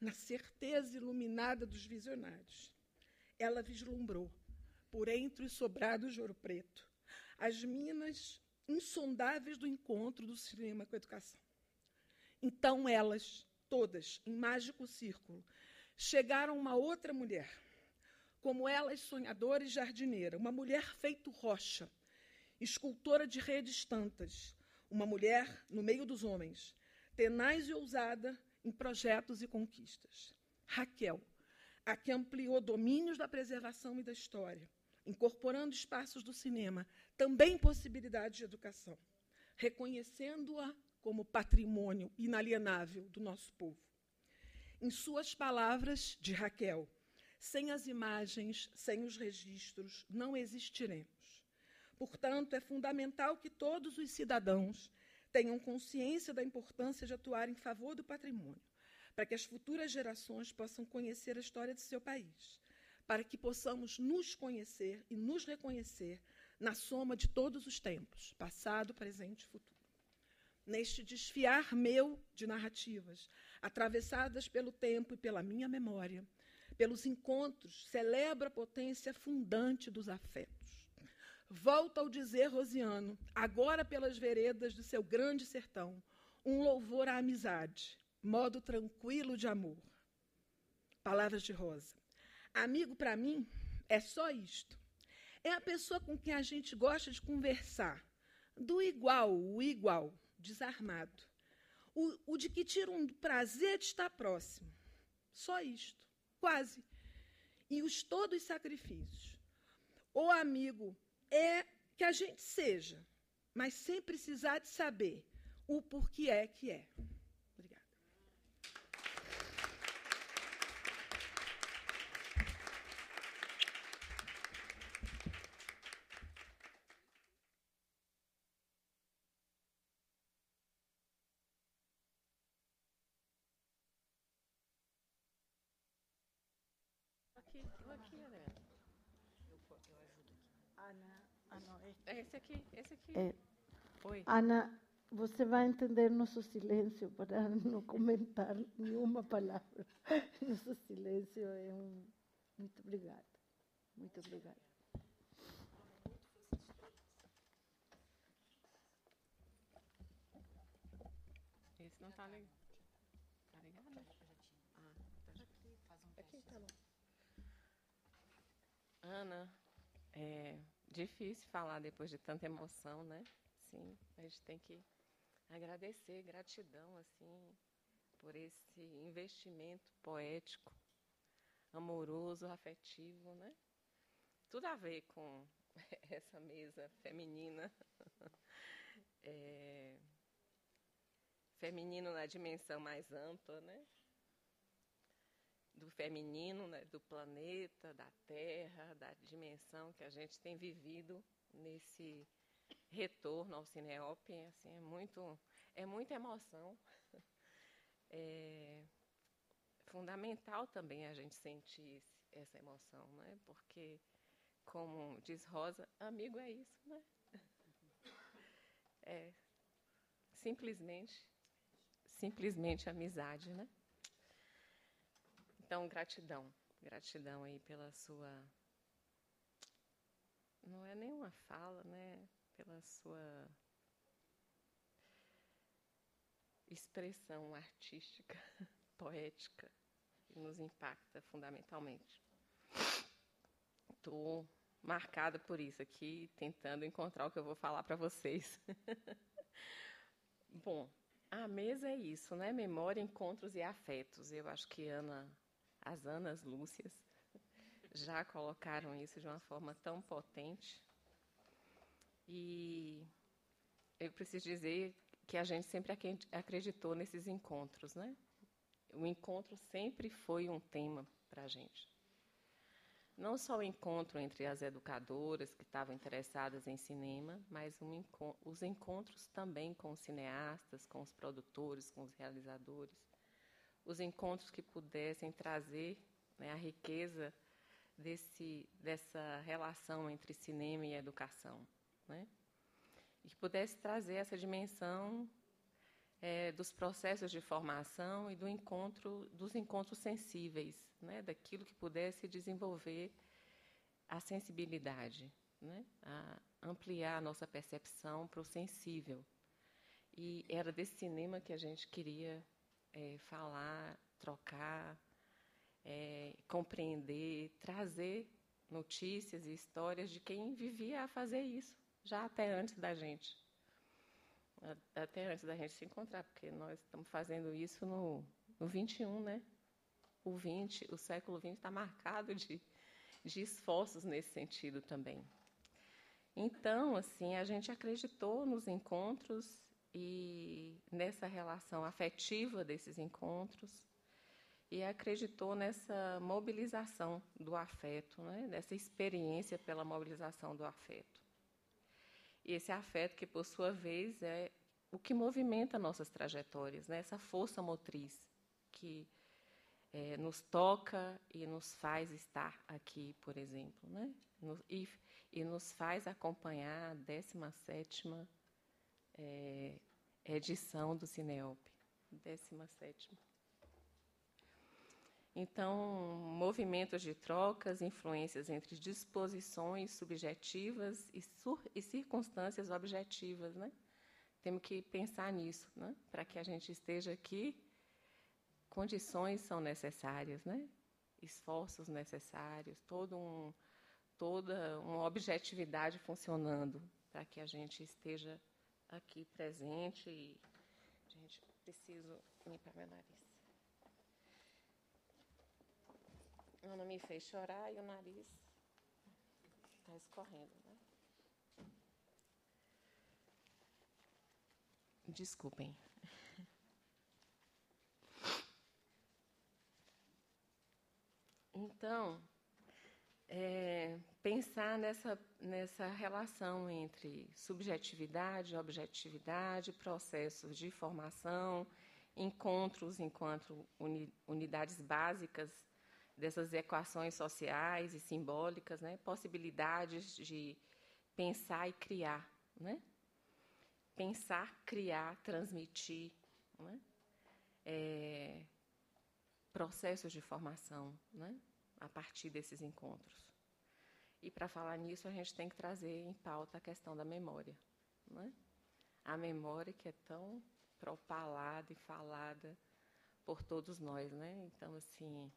na certeza iluminada dos visionários. Ela vislumbrou, por entre os sobrados de ouro preto, as minas insondáveis do encontro do cinema com a educação. Então elas, todas, em mágico círculo, chegaram uma outra mulher, como elas sonhadora e jardineira, uma mulher feito rocha, escultora de redes tantas, uma mulher no meio dos homens, tenaz e ousada em projetos e conquistas. Raquel, a que ampliou domínios da preservação e da história, incorporando espaços do cinema, também possibilidades de educação, reconhecendo-a como patrimônio inalienável do nosso povo. Em suas palavras de Raquel, sem as imagens, sem os registros, não existiremos. Portanto, é fundamental que todos os cidadãos tenham consciência da importância de atuar em favor do patrimônio, para que as futuras gerações possam conhecer a história de seu país, para que possamos nos conhecer e nos reconhecer na soma de todos os tempos, passado, presente e futuro. neste desfiar meu de narrativas, atravessadas pelo tempo e pela minha memória, pelos encontros, celebra a potência fundante dos afetos. Volta ao dizer Rosiano, agora pelas veredas do seu grande sertão, um louvor à amizade, modo tranquilo de amor. Palavras de Rosa. Amigo para mim é só isto. É a pessoa com quem a gente gosta de conversar, do igual, o igual, desarmado. O, o de que tira um prazer de estar próximo. Só isto, quase. E os todos sacrifícios. O amigo é que a gente seja, mas sem precisar de saber o porquê é que é. É esse aqui, esse aqui. É. Oi. Ana, você vai entender nosso silêncio para não comentar nenhuma palavra. Nosso silêncio é um. Muito obrigada. Muito obrigada. Esse não tá ligado. Tá ligado? Ah, tá. Aqui, tá bom. Ana, é, difícil falar depois de tanta emoção, né? Sim, a gente tem que agradecer, gratidão, assim, por esse investimento poético, amoroso, afetivo, né? Tudo a ver com essa mesa feminina. É, feminino na dimensão mais ampla, né? Do feminino, né, do planeta, da Terra, da dimensão que a gente tem vivido nesse retorno ao Cineop, assim, é muito, é muita emoção. É fundamental também a gente sentir essa emoção, né? Porque, como diz Rosa, amigo é isso, né? É simplesmente, simplesmente amizade, né? Então, gratidão. Gratidão aí pela sua. Não é nenhuma fala, né? Pela sua expressão artística, poética, que nos impacta fundamentalmente. Estou marcada por isso aqui, tentando encontrar o que eu vou falar para vocês. Bom, a mesa é isso, né? Memória, encontros e afetos. Eu acho que Ana as Anas Lúcias já colocaram isso de uma forma tão potente. E eu preciso dizer que a gente sempre acreditou nesses encontros, né? O encontro sempre foi um tema para a gente. Não só o encontro entre as educadoras que estavam interessadas em cinema, mas um, os encontros também com os cineastas, com os produtores, com os realizadores os encontros que pudessem trazer né, a riqueza desse, dessa relação entre cinema e educação. Né? E que pudesse trazer essa dimensão é, dos processos de formação e do encontro, dos encontros sensíveis, né? daquilo que pudesse desenvolver a sensibilidade, né? a ampliar a nossa percepção para o sensível. E era desse cinema que a gente queria é, falar, trocar, é, compreender, trazer notícias e histórias de quem vivia a fazer isso, já até antes da gente. Até antes da gente se encontrar, porque nós estamos fazendo isso no, no 21, né? O 20, o século 20 está marcado de, de esforços nesse sentido também. Então, assim, a gente acreditou nos encontros e nessa relação afetiva desses encontros e acreditou nessa mobilização do afeto, né? nessa experiência pela mobilização do afeto. E esse afeto que, por sua vez, é o que movimenta nossas trajetórias, né? essa força motriz que é, nos toca e nos faz estar aqui, por exemplo, né? e, e nos faz acompanhar a 17ª é, edição do Cineop, 17. Então, movimentos de trocas, influências entre disposições subjetivas e, e circunstâncias objetivas, né? Temos que pensar nisso, né? Para que a gente esteja aqui, condições são necessárias, né? Esforços necessários, todo um, toda uma objetividade funcionando para que a gente esteja aqui presente e gente preciso limpar meu nariz. Ana me fez chorar e o nariz está escorrendo. Né? Desculpem. Então, é, pensar nessa, nessa relação entre subjetividade, objetividade, processos de formação, encontros enquanto uni, unidades básicas dessas equações sociais e simbólicas, né? possibilidades de pensar e criar. Né? Pensar, criar, transmitir. Né? É, processos de formação né? A partir desses encontros. E para falar nisso, a gente tem que trazer em pauta a questão da memória. Né? A memória que é tão propalada e falada por todos nós. Né? Então, assim,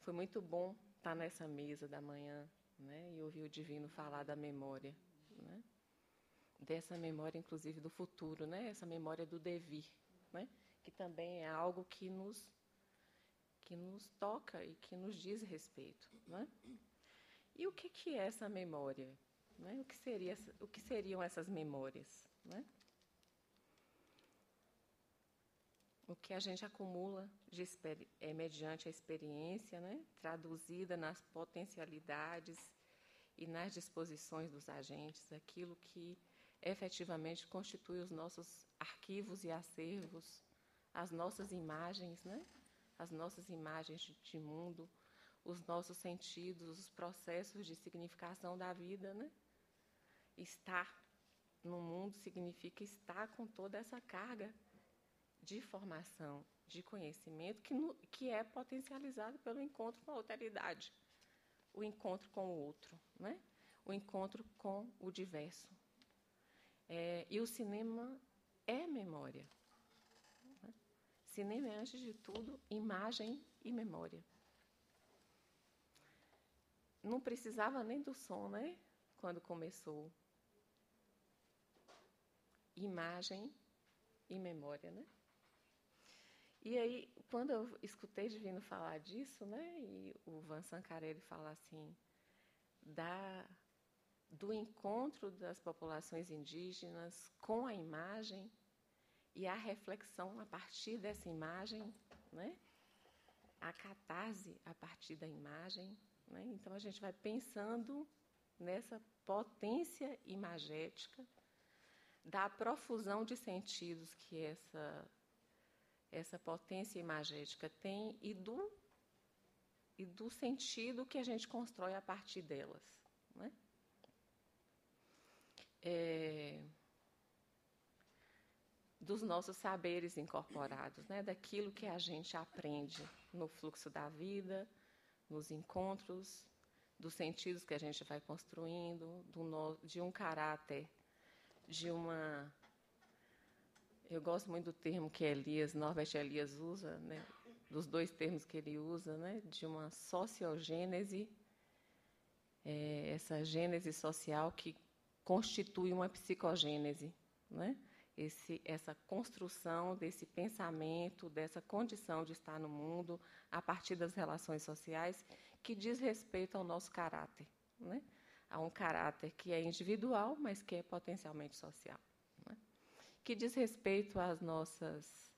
foi muito bom estar nessa mesa da manhã né, e ouvir o Divino falar da memória. Né, dessa memória, inclusive, do futuro, né, essa memória do devir, né, que também é algo que nos, que nos toca e que nos diz respeito. Né. E o que, que é essa memória? Né? O, que seria, o que seriam essas memórias? Né? o que a gente acumula de, é, mediante a experiência, né, traduzida nas potencialidades e nas disposições dos agentes, aquilo que efetivamente constitui os nossos arquivos e acervos, as nossas imagens, né, as nossas imagens de, mundo, os nossos sentidos, os processos de significação da vida. Né? Estar no mundo significa estar com toda essa carga de formação, de conhecimento, que, no, que é potencializado pelo encontro com a alteridade, o encontro com o outro, né? o encontro com o diverso. É, e o cinema é memória. Cinema é, antes de tudo, imagem e memória. Não precisava nem do som, né? Quando começou. Imagem e memória, né? E aí, quando eu escutei Divino falar disso, né, e o Van Sancarelli falar assim, da, do encontro das populações indígenas com a imagem e a reflexão a partir dessa imagem, né, a catarse a partir da imagem. Né, então, a gente vai pensando nessa potência imagética, da profusão de sentidos que essa essa potência imagética tem e do, e do sentido que a gente constrói a partir delas. Né? É, dos nossos saberes incorporados, né? daquilo que a gente aprende no fluxo da vida, nos encontros, dos sentidos que a gente vai construindo, no, de um caráter, de uma eu gosto muito do termo que Elias, Norbert Elias usa, né, dos dois termos que ele usa, né, de uma sociogênese, é, essa gênese social que constitui uma psicogênese, né? Esse, essa construção desse pensamento, dessa condição de estar no mundo a partir das relações sociais que diz respeito ao nosso caráter, né? a um caráter que é individual, mas que é potencialmente social que diz respeito às nossas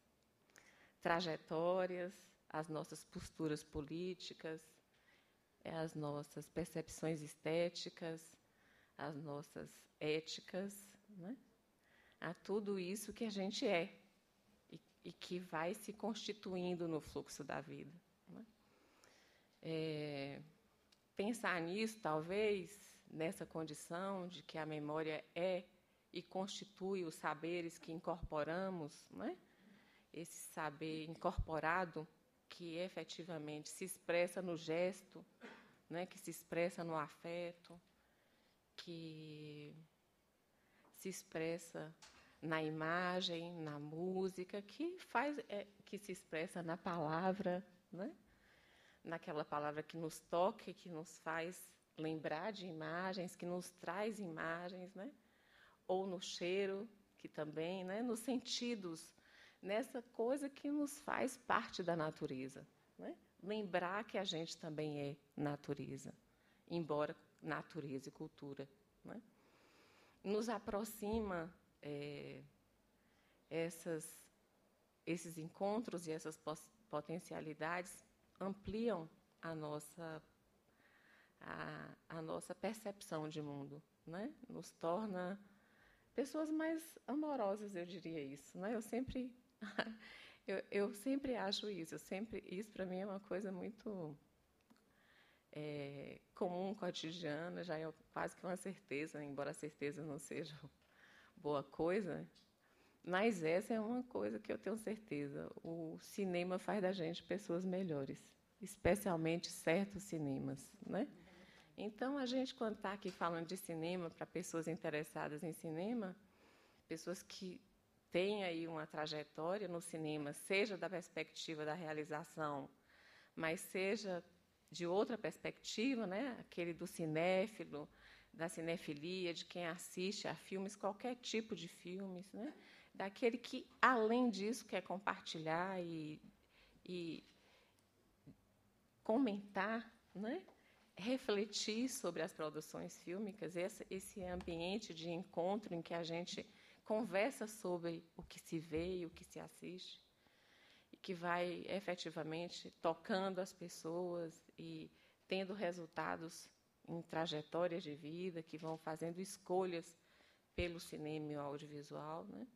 trajetórias, às nossas posturas políticas, às nossas percepções estéticas, às nossas éticas, né? A tudo isso que a gente é e, e que vai se constituindo no fluxo da vida. Né? É, pensar nisso, talvez, nessa condição de que a memória é e constitui os saberes que incorporamos, né? esse saber incorporado que efetivamente se expressa no gesto, né? que se expressa no afeto, que se expressa na imagem, na música, que faz, é, que se expressa na palavra, né? naquela palavra que nos toca, que nos faz lembrar de imagens, que nos traz imagens, né? ou no cheiro, que também, né? nos sentidos, nessa coisa que nos faz parte da natureza. Né? Lembrar que a gente também é natureza, embora natureza e cultura. Né? Nos aproxima é, essas, esses encontros e essas potencialidades ampliam a nossa a, a nossa percepção de mundo, né? Nos torna pessoas mais amorosas, eu diria isso, né? Eu sempre eu, eu sempre acho isso, eu sempre isso para mim é uma coisa muito é, comum, cotidiana, já é quase que uma certeza, embora a certeza não seja boa coisa, mas essa é uma coisa que eu tenho certeza. O cinema faz da gente pessoas melhores, especialmente certos cinemas, né? Então, a gente, quando está aqui falando de cinema para pessoas interessadas em cinema, pessoas que têm aí uma trajetória no cinema, seja da perspectiva da realização, mas seja de outra perspectiva, né? aquele do cinéfilo, da cinefilia, de quem assiste a filmes, qualquer tipo de filmes, né? daquele que, além disso, quer compartilhar e, e comentar, né? refletir sobre as produções fílmicas, esse, esse ambiente de encontro em que a gente conversa sobre o que se vê e o que se assiste, que vai efetivamente tocando as pessoas e tendo resultados em trajetórias de vida, que vão fazendo escolhas pelo cinema e o audiovisual. Né?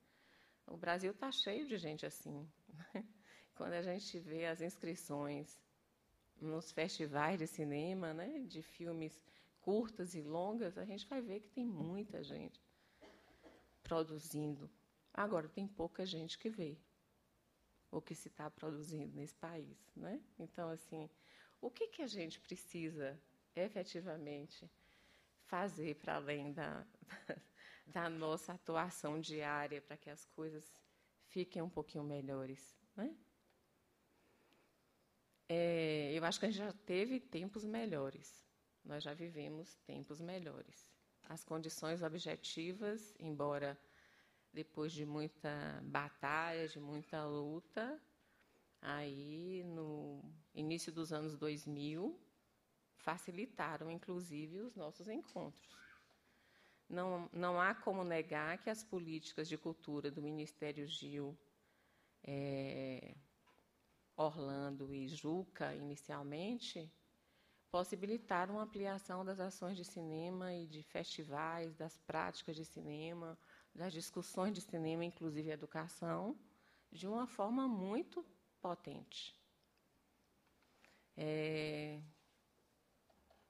O Brasil está cheio de gente assim. Né? Quando a gente vê as inscrições nos festivais de cinema, né, de filmes curtas e longas, a gente vai ver que tem muita gente produzindo. Agora, tem pouca gente que vê o que se está produzindo nesse país. Né? Então, assim, o que, que a gente precisa efetivamente fazer para além da, da nossa atuação diária para que as coisas fiquem um pouquinho melhores? Né? É, eu acho que a gente já teve tempos melhores. Nós já vivemos tempos melhores. As condições objetivas, embora depois de muita batalha, de muita luta, aí no início dos anos 2000, facilitaram inclusive os nossos encontros. Não, não há como negar que as políticas de cultura do Ministério Gil é, Orlando e Juca, inicialmente, possibilitaram a ampliação das ações de cinema e de festivais, das práticas de cinema, das discussões de cinema, inclusive educação, de uma forma muito potente. É,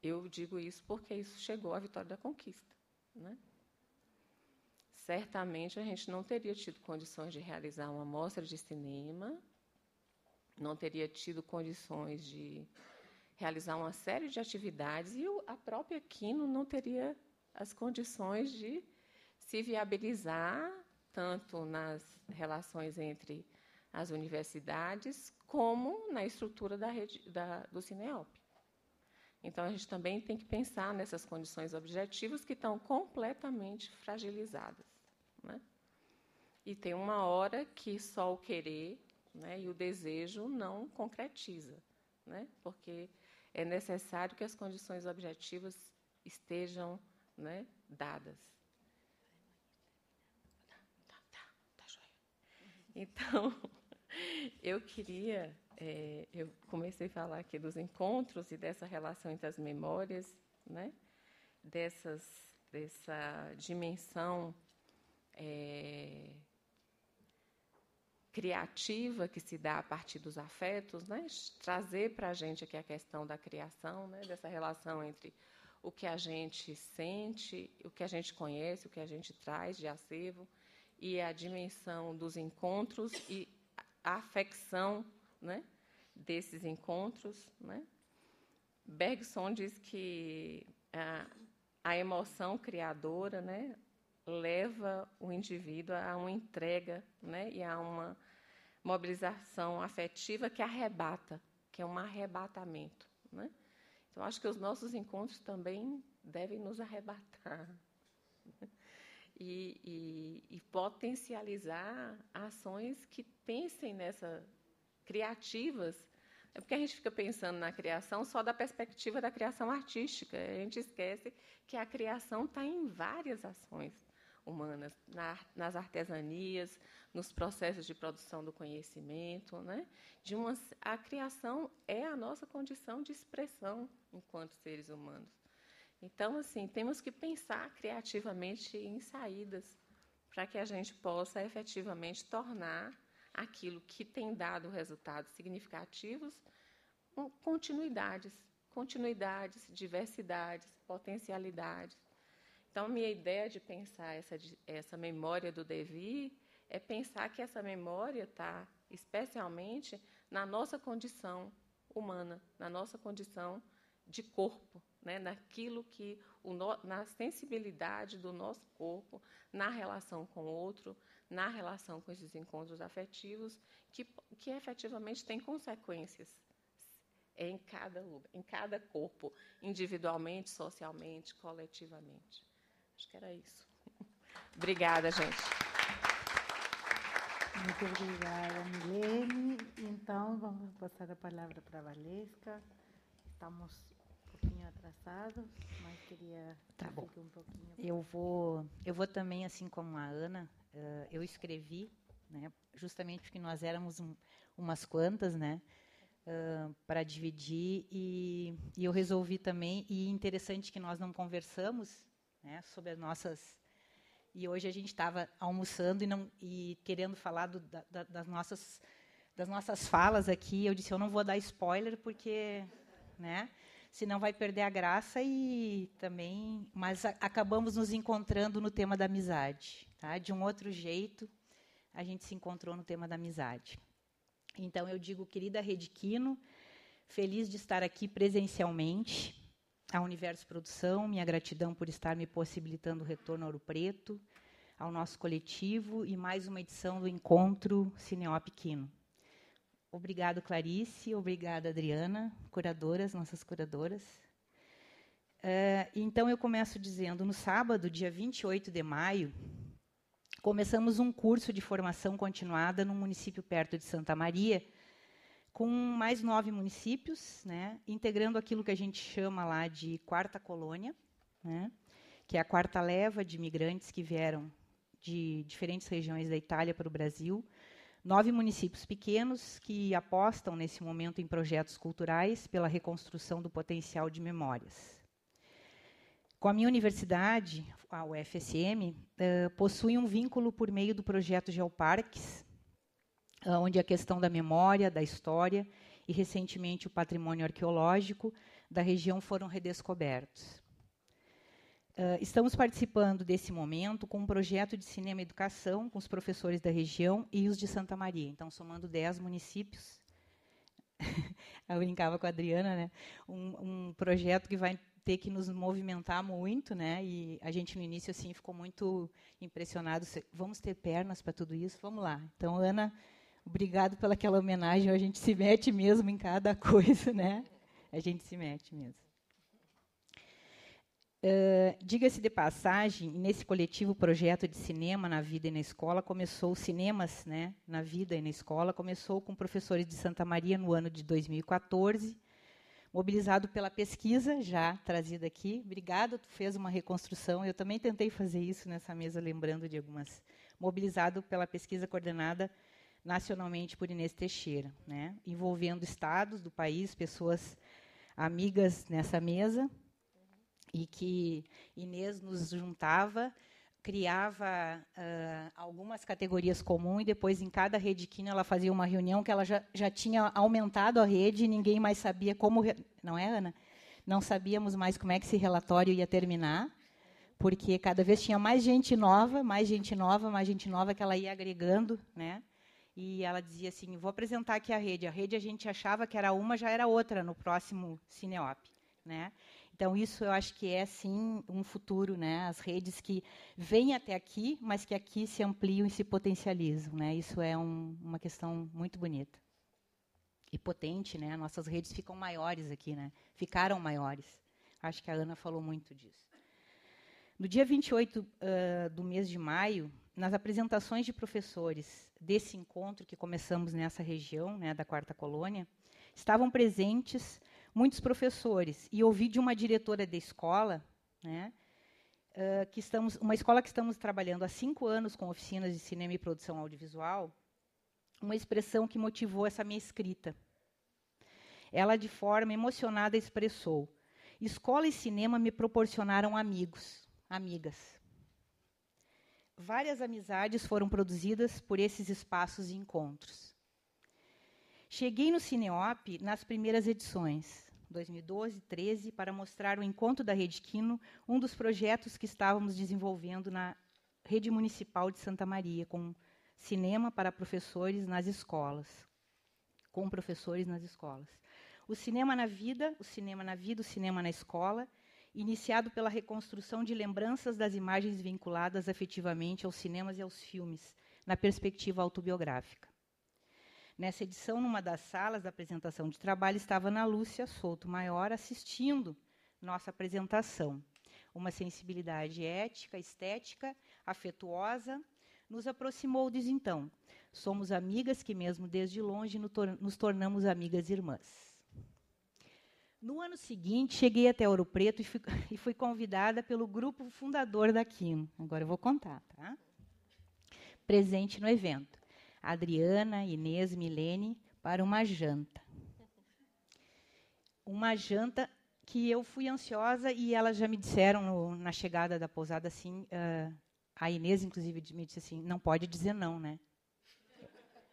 eu digo isso porque isso chegou à vitória da conquista. Né? Certamente a gente não teria tido condições de realizar uma mostra de cinema não teria tido condições de realizar uma série de atividades e a própria Quino não teria as condições de se viabilizar tanto nas relações entre as universidades como na estrutura da rede, da, do Cineop. Então, a gente também tem que pensar nessas condições objetivas que estão completamente fragilizadas. Né? E tem uma hora que só o querer né? e o desejo não concretiza, né? porque é necessário que as condições objetivas estejam né, dadas. Então, eu queria, é, eu comecei a falar aqui dos encontros e dessa relação entre as memórias, né, dessas, dessa dimensão é, criativa que se dá a partir dos afetos, né? trazer para a gente aqui a questão da criação, né? dessa relação entre o que a gente sente, o que a gente conhece, o que a gente traz de acervo, e a dimensão dos encontros e a afecção né, desses encontros. Né? Bergson diz que a, a emoção criadora né, leva o indivíduo a uma entrega né, e a uma mobilização afetiva que arrebata, que é um arrebatamento. Né? Então, acho que os nossos encontros também devem nos arrebatar e, e, e potencializar ações que pensem nessa criativas. É porque a gente fica pensando na criação só da perspectiva da criação artística. A gente esquece que a criação está em várias ações humanas, na, nas artesanias, nos processos de produção do conhecimento, né? De uma, a criação é a nossa condição de expressão enquanto seres humanos. Então, assim, temos que pensar criativamente em saídas para que a gente possa efetivamente tornar aquilo que tem dado resultados significativos continuidades, continuidades, diversidades, potencialidades. Então, minha ideia de pensar essa, essa memória do Devi é pensar que essa memória está especialmente na nossa condição humana, na nossa condição de corpo, né? naquilo que, no, na sensibilidade do nosso corpo, na relação com o outro, na relação com esses encontros afetivos, que, que efetivamente tem consequências em cada lugar, em cada corpo, individualmente, socialmente, coletivamente. Acho que era isso. Obrigada, gente. Muito obrigada, Milene. Então, vamos passar a palavra para a Valesca. Estamos pouquinho atrasados, mas queria tá bom. um pouquinho. Eu vou, eu vou também, assim como a Ana, uh, eu escrevi, né, justamente porque nós éramos um, umas quantas, né, uh, para dividir, e, e eu resolvi também, e interessante que nós não conversamos, né, sobre as nossas. E hoje a gente estava almoçando e, não, e querendo falar do, da, das, nossas, das nossas falas aqui. Eu disse: eu não vou dar spoiler, porque. Né, senão vai perder a graça e também. Mas a, acabamos nos encontrando no tema da amizade. Tá? De um outro jeito, a gente se encontrou no tema da amizade. Então, eu digo, querida Rediquino, feliz de estar aqui presencialmente à Universo Produção, minha gratidão por estar me possibilitando o retorno ao Ouro Preto, ao nosso coletivo e mais uma edição do Encontro Cineop Quino. Obrigado, Clarice. Obrigada, Adriana, curadoras, nossas curadoras. Uh, então, eu começo dizendo: no sábado, dia 28 de maio, começamos um curso de formação continuada no município perto de Santa Maria, com mais nove municípios, né, integrando aquilo que a gente chama lá de quarta colônia, né, que é a quarta leva de imigrantes que vieram de diferentes regiões da Itália para o Brasil. Nove municípios pequenos que apostam nesse momento em projetos culturais pela reconstrução do potencial de memórias. Com a minha universidade, a UFSM, uh, possui um vínculo por meio do projeto Geoparques, onde a questão da memória, da história e, recentemente, o patrimônio arqueológico da região foram redescobertos. Uh, estamos participando desse momento com um projeto de cinema e educação com os professores da região e os de Santa Maria. Então, somando 10 municípios. Eu brincava com a Adriana, né? Um, um, projeto que vai ter que nos movimentar muito, né? E a gente no início assim ficou muito impressionado. Vamos ter pernas para tudo isso? Vamos lá. Então, Ana Obrigado pelaquela homenagem. A gente se mete mesmo em cada coisa, né? A gente se mete mesmo. Diga-se de passagem, nesse coletivo projeto de cinema na vida e na escola, começou cinemas né, na vida e na escola, começou com professores de Santa Maria no ano de 2014, mobilizado pela pesquisa já trazida aqui. Obrigada, tu fez uma reconstrução. Eu também tentei fazer isso nessa mesa, lembrando de algumas. Mobilizado pela pesquisa coordenada nacionalmente por Inês Teixeira, né, envolvendo estados do país, pessoas amigas nessa mesa, e que Inês nos juntava, criava uh, algumas categorias comuns e depois em cada rede quina ela fazia uma reunião que ela já, já tinha aumentado a rede e ninguém mais sabia como não é Ana não sabíamos mais como é que esse relatório ia terminar, porque cada vez tinha mais gente nova, mais gente nova, mais gente nova que ela ia agregando, né? E ela dizia assim: "Vou apresentar aqui a rede. A rede a gente achava que era uma, já era outra no próximo Cineop, né? Então isso eu acho que é sim um futuro, né? As redes que vêm até aqui, mas que aqui se ampliam e se potencializam, né? Isso é um, uma questão muito bonita e potente, né? Nossas redes ficam maiores aqui, né? Ficaram maiores. Acho que a Ana falou muito disso. No dia 28 uh, do mês de maio, nas apresentações de professores desse encontro que começamos nessa região, né, da Quarta Colônia, estavam presentes muitos professores e ouvi de uma diretora da escola, né, uh, que estamos, uma escola que estamos trabalhando há cinco anos com oficinas de cinema e produção audiovisual, uma expressão que motivou essa minha escrita. Ela, de forma emocionada, expressou: Escola e cinema me proporcionaram amigos, amigas. Várias amizades foram produzidas por esses espaços e encontros. Cheguei no Cineop nas primeiras edições, 2012, 13, para mostrar o encontro da Rede Quino, um dos projetos que estávamos desenvolvendo na Rede Municipal de Santa Maria, com cinema para professores nas escolas, com professores nas escolas. O cinema na vida, o cinema na vida, o cinema na escola, iniciado pela reconstrução de lembranças das imagens vinculadas afetivamente aos cinemas e aos filmes, na perspectiva autobiográfica. Nessa edição, numa das salas da apresentação de trabalho, estava Ana Lúcia Souto Maior assistindo nossa apresentação. Uma sensibilidade ética, estética, afetuosa, nos aproximou desde então. Somos amigas que, mesmo desde longe, nos tornamos amigas irmãs. No ano seguinte, cheguei até Ouro Preto e fui, e fui convidada pelo grupo fundador da Quino. Agora eu vou contar, tá? Presente no evento. Adriana, Inês, Milene, para uma janta. Uma janta que eu fui ansiosa e elas já me disseram no, na chegada da pousada assim, uh, a Inês, inclusive, me disse assim: não pode dizer não, né?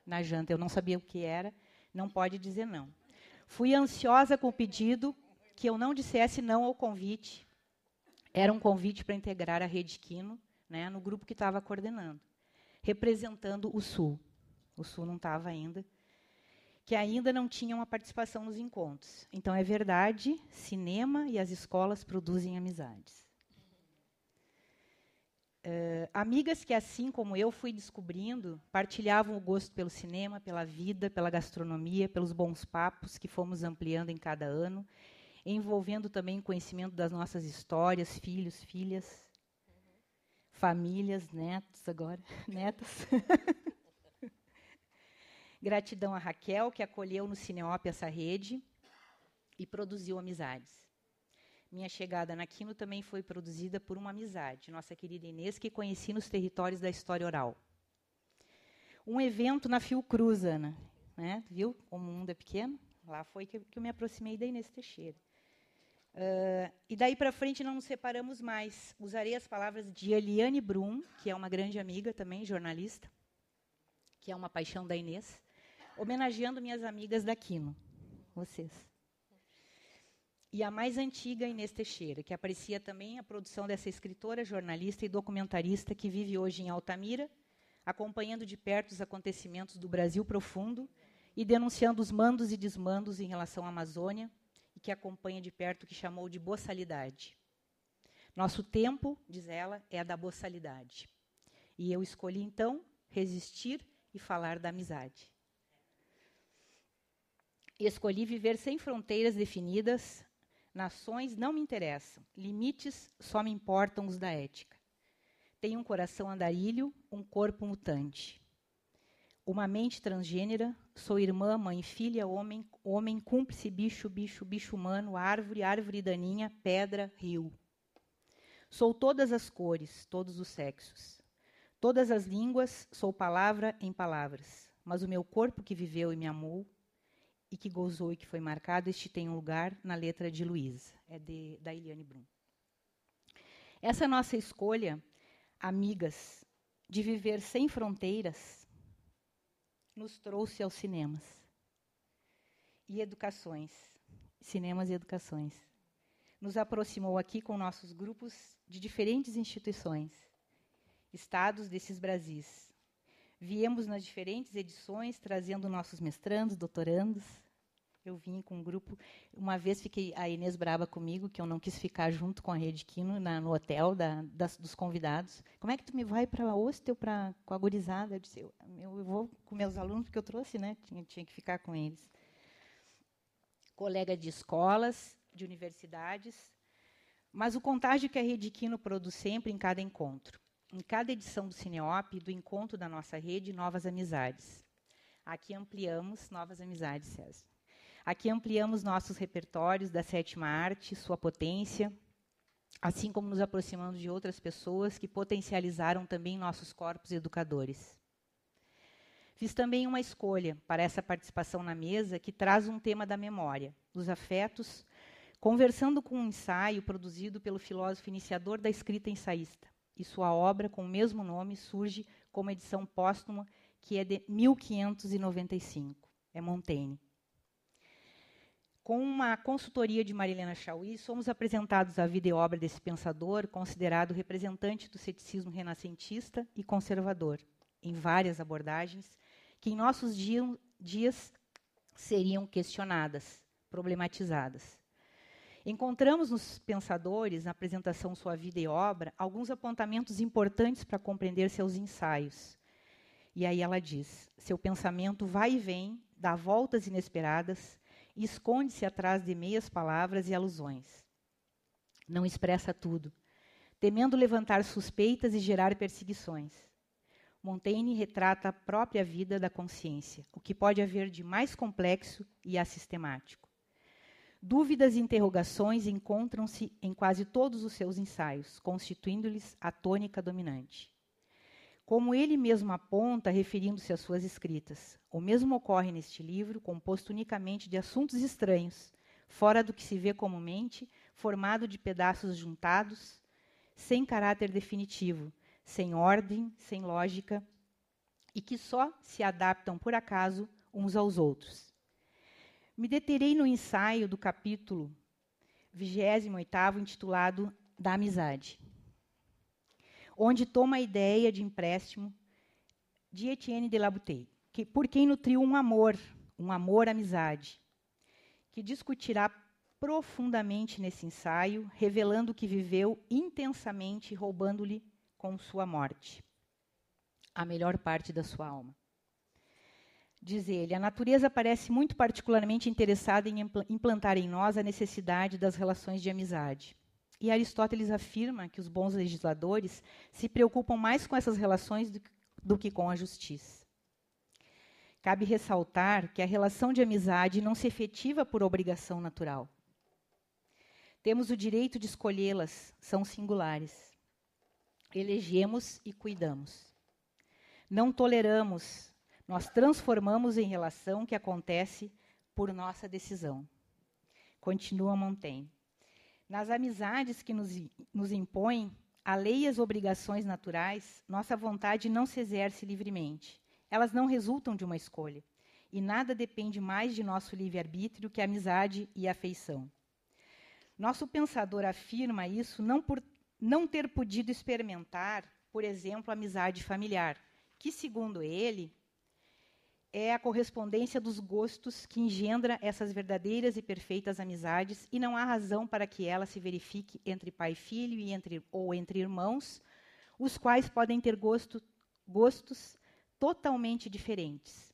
Na janta. Eu não sabia o que era, não pode dizer não. Fui ansiosa com o pedido que eu não dissesse não ao convite. Era um convite para integrar a Rede Quino né, no grupo que estava coordenando, representando o Sul. O Sul não estava ainda, que ainda não tinha uma participação nos encontros. Então, é verdade, cinema e as escolas produzem amizades. Uh, amigas que, assim como eu, fui descobrindo, partilhavam o gosto pelo cinema, pela vida, pela gastronomia, pelos bons papos que fomos ampliando em cada ano, envolvendo também o conhecimento das nossas histórias, filhos, filhas, famílias, netos agora, netas. Gratidão a Raquel, que acolheu no Cineop essa rede e produziu amizades. Minha chegada na Quino também foi produzida por uma amizade, nossa querida Inês, que conheci nos territórios da história oral. Um evento na Fiocruz, Ana. Né? Viu como o mundo é pequeno? Lá foi que, eu me aproximei da Inês Teixeira. Uh, e daí para frente não nos separamos mais. Usarei as palavras de Eliane Brum, que é uma grande amiga também, jornalista, que é uma paixão da Inês, homenageando minhas amigas da Quino, vocês e a mais antiga, Inês Teixeira, que aprecia também a produção dessa escritora, jornalista e documentarista que vive hoje em Altamira, acompanhando de perto os acontecimentos do Brasil profundo e denunciando os mandos e desmandos em relação à Amazônia, e que acompanha de perto o que chamou de boçalidade. Nosso tempo, diz ela, é a da boçalidade. E eu escolhi, então, resistir e falar da amizade. Escolhi viver sem fronteiras definidas, Nações não me interessam, limites só me importam os da ética. Tenho um coração andarilho, um corpo mutante. Uma mente transgênera, sou irmã, mãe, filha, homem, homem, cúmplice, bicho, bicho, bicho humano, árvore, árvore daninha, pedra, rio. Sou todas as cores, todos os sexos. Todas as línguas, sou palavra em palavras. Mas o meu corpo que viveu e me amou e que gozou e que foi marcado, este tem um lugar na letra de Luísa, é de, da Eliane Brum. Essa nossa escolha, amigas, de viver sem fronteiras, nos trouxe aos cinemas e educações, cinemas e educações. nos aproximou aqui com nossos grupos de diferentes instituições, estados desses Brasis. Viemos nas diferentes edições trazendo nossos mestrandos, doutorandos. Eu vim com um grupo. Uma vez fiquei a Inês braba comigo, que eu não quis ficar junto com a Rede Quino na, no hotel da, das, dos convidados. Como é que tu me vai para hostel pra, com a gurizada? Eu disse, eu, eu vou com meus alunos, porque eu trouxe, né? Tinha, tinha que ficar com eles. Colega de escolas, de universidades, mas o contágio que a Rede Quino produz sempre em cada encontro. Em cada edição do Cineop, do encontro da nossa rede, novas amizades. Aqui ampliamos novas amizades, César. Aqui ampliamos nossos repertórios da sétima arte, sua potência, assim como nos aproximamos de outras pessoas que potencializaram também nossos corpos educadores. Fiz também uma escolha para essa participação na mesa que traz um tema da memória, dos afetos, conversando com um ensaio produzido pelo filósofo iniciador da escrita ensaísta. E sua obra, com o mesmo nome, surge como edição póstuma, que é de 1595. É Montaigne. Com uma consultoria de Marilena Chauí, somos apresentados à vida e obra desse pensador, considerado representante do ceticismo renascentista e conservador, em várias abordagens, que em nossos dias seriam questionadas, problematizadas. Encontramos nos pensadores, na apresentação Sua Vida e Obra, alguns apontamentos importantes para compreender seus ensaios. E aí ela diz: seu pensamento vai e vem, dá voltas inesperadas esconde-se atrás de meias palavras e alusões. Não expressa tudo, temendo levantar suspeitas e gerar perseguições. Montaigne retrata a própria vida da consciência, o que pode haver de mais complexo e assistemático. Dúvidas e interrogações encontram-se em quase todos os seus ensaios, constituindo-lhes a tônica dominante. Como ele mesmo aponta, referindo-se às suas escritas, o mesmo ocorre neste livro, composto unicamente de assuntos estranhos, fora do que se vê comumente, formado de pedaços juntados, sem caráter definitivo, sem ordem, sem lógica, e que só se adaptam por acaso uns aos outros. Me deterei no ensaio do capítulo 28, intitulado Da Amizade, onde toma a ideia de empréstimo de Etienne de Labouteille, que, por quem nutriu um amor, um amor-amizade, que discutirá profundamente nesse ensaio, revelando que viveu intensamente, roubando-lhe com sua morte a melhor parte da sua alma. Diz ele: a natureza parece muito particularmente interessada em implantar em nós a necessidade das relações de amizade. E Aristóteles afirma que os bons legisladores se preocupam mais com essas relações do, que com a justiça. Cabe ressaltar que a relação de amizade não se efetiva por obrigação natural. Temos o direito de escolhê-las, são singulares. Elegemos e cuidamos. Não toleramos nós transformamos em relação que acontece por nossa decisão. Continua Montaigne. Nas amizades que nos, nos impõem a lei e as obrigações naturais, nossa vontade não se exerce livremente. Elas não resultam de uma escolha. E nada depende mais de nosso livre-arbítrio que a amizade e a afeição. Nosso pensador afirma isso não por não ter podido experimentar, por exemplo, a amizade familiar, que, segundo ele, é a correspondência dos gostos que engendra essas verdadeiras e perfeitas amizades, e não há razão para que ela se verifique entre pai e filho e entre, ou entre irmãos, os quais podem ter gosto, gostos totalmente diferentes.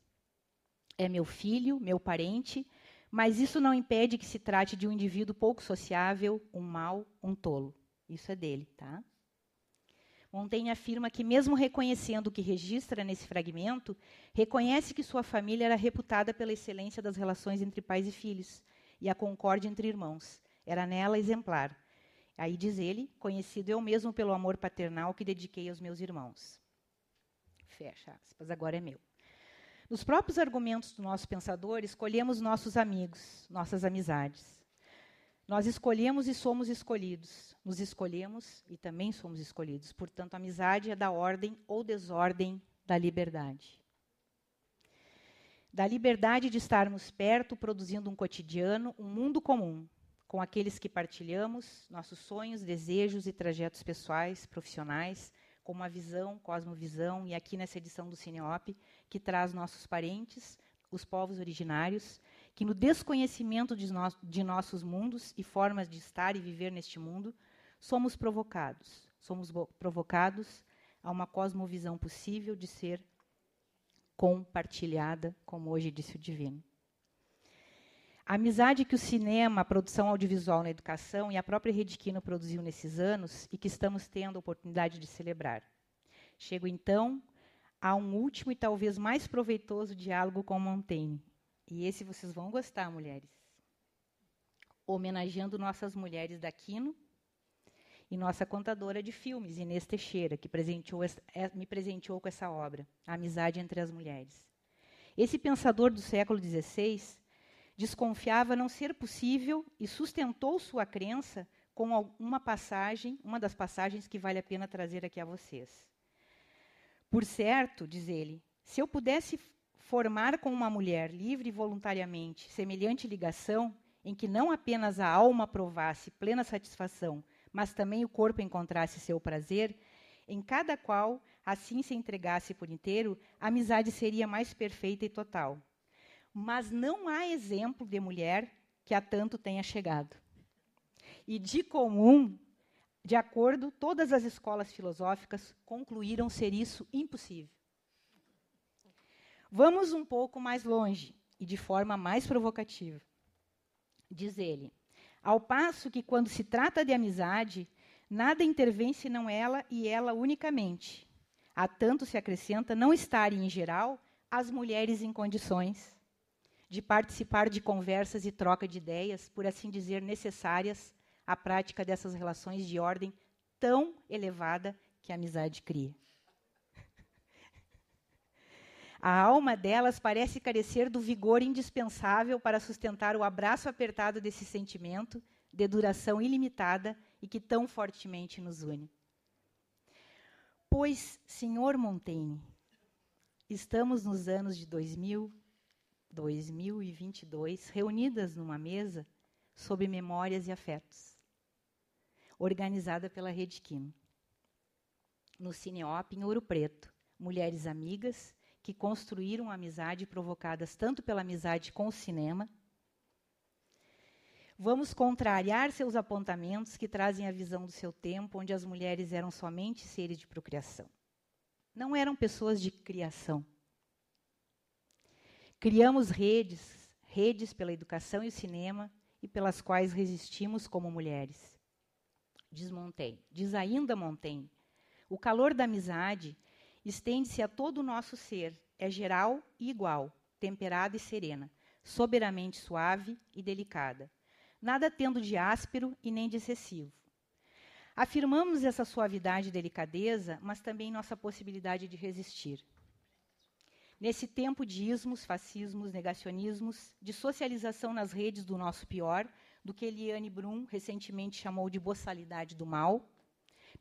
É meu filho, meu parente, mas isso não impede que se trate de um indivíduo pouco sociável, um mau, um tolo. Isso é dele, tá? Montaigne afirma que, mesmo reconhecendo o que registra nesse fragmento, reconhece que sua família era reputada pela excelência das relações entre pais e filhos e a concórdia entre irmãos. Era nela exemplar. Aí diz ele: conhecido eu mesmo pelo amor paternal que dediquei aos meus irmãos. Fecha aspas, agora é meu. Nos próprios argumentos do nosso pensador, escolhemos nossos amigos, nossas amizades. Nós escolhemos e somos escolhidos. Nos escolhemos e também somos escolhidos. Portanto, a amizade é da ordem ou desordem da liberdade. Da liberdade de estarmos perto, produzindo um cotidiano, um mundo comum. com aqueles que partilhamos nossos sonhos, desejos e trajetos pessoais, profissionais, com uma visão, cosmovisão, e aqui nessa edição do Cineop, que traz nossos parentes, os povos originários, que no desconhecimento de, no de nossos mundos e formas de estar e viver neste mundo, somos provocados. Somos provocados a uma cosmovisão possível de ser compartilhada, como hoje disse o Divino. A amizade que o cinema, a produção audiovisual na educação e a própria Rediquino produziu nesses anos e que estamos tendo a oportunidade de celebrar. Chego, então, a um último e talvez mais proveitoso diálogo com Montaigne. E esse vocês vão gostar, mulheres. Homenageando nossas mulheres da Quino e nossa contadora de filmes, Inês Teixeira, que presenteou, é, me presenteou com essa obra, A Amizade entre as Mulheres. Esse pensador do século XVI desconfiava não ser possível e sustentou sua crença com uma passagem, uma das passagens que vale a pena trazer aqui a vocês. Por certo, diz ele, se eu pudesse formar com uma mulher livre e voluntariamente semelhante ligação, em que não apenas a alma provasse plena satisfação, mas também o corpo encontrasse seu prazer, em cada qual assim se entregasse por inteiro, a amizade seria mais perfeita e total mas não há exemplo de mulher que a tanto tenha chegado. E de comum, de acordo, todas as escolas filosóficas concluíram ser isso impossível. Vamos um pouco mais longe e de forma mais provocativa. Diz ele: ao passo que, quando se trata de amizade, nada intervém senão ela e ela unicamente. A tanto se acrescenta não estarem, em geral, as mulheres em condições de participar de conversas e troca de ideias, por assim dizer, necessárias à prática dessas relações de ordem tão elevada que a amizade cria. A alma delas parece carecer do vigor indispensável para sustentar o abraço apertado desse sentimento de duração ilimitada e que tão fortemente nos une. Pois, senhor Montaigne, estamos nos anos de 2000 2022, reunidas numa mesa sobre memórias e afetos, organizada pela Rede Quino. No Cineop, em Ouro Preto, mulheres amigas que construíram amizade provocadas tanto pela amizade com o cinema. Vamos contrariar seus apontamentos que trazem a visão do seu tempo, onde as mulheres eram somente seres de procriação. Não eram pessoas de criação Criamos redes, redes pela educação e o cinema e pelas quais resistimos como mulheres. Diz Montaigne, diz ainda Montaigne, o calor da amizade estende-se a todo o nosso ser, é geral e igual, temperada e serena, soberanamente suave e delicada, nada tendo de áspero e nem de excessivo. Afirmamos essa suavidade e delicadeza, mas também nossa possibilidade de resistir. Nesse tempo de ismos, fascismos, negacionismos, de socialização nas redes do nosso pior, do que Eliane Brum recentemente chamou de boçalidade do mal,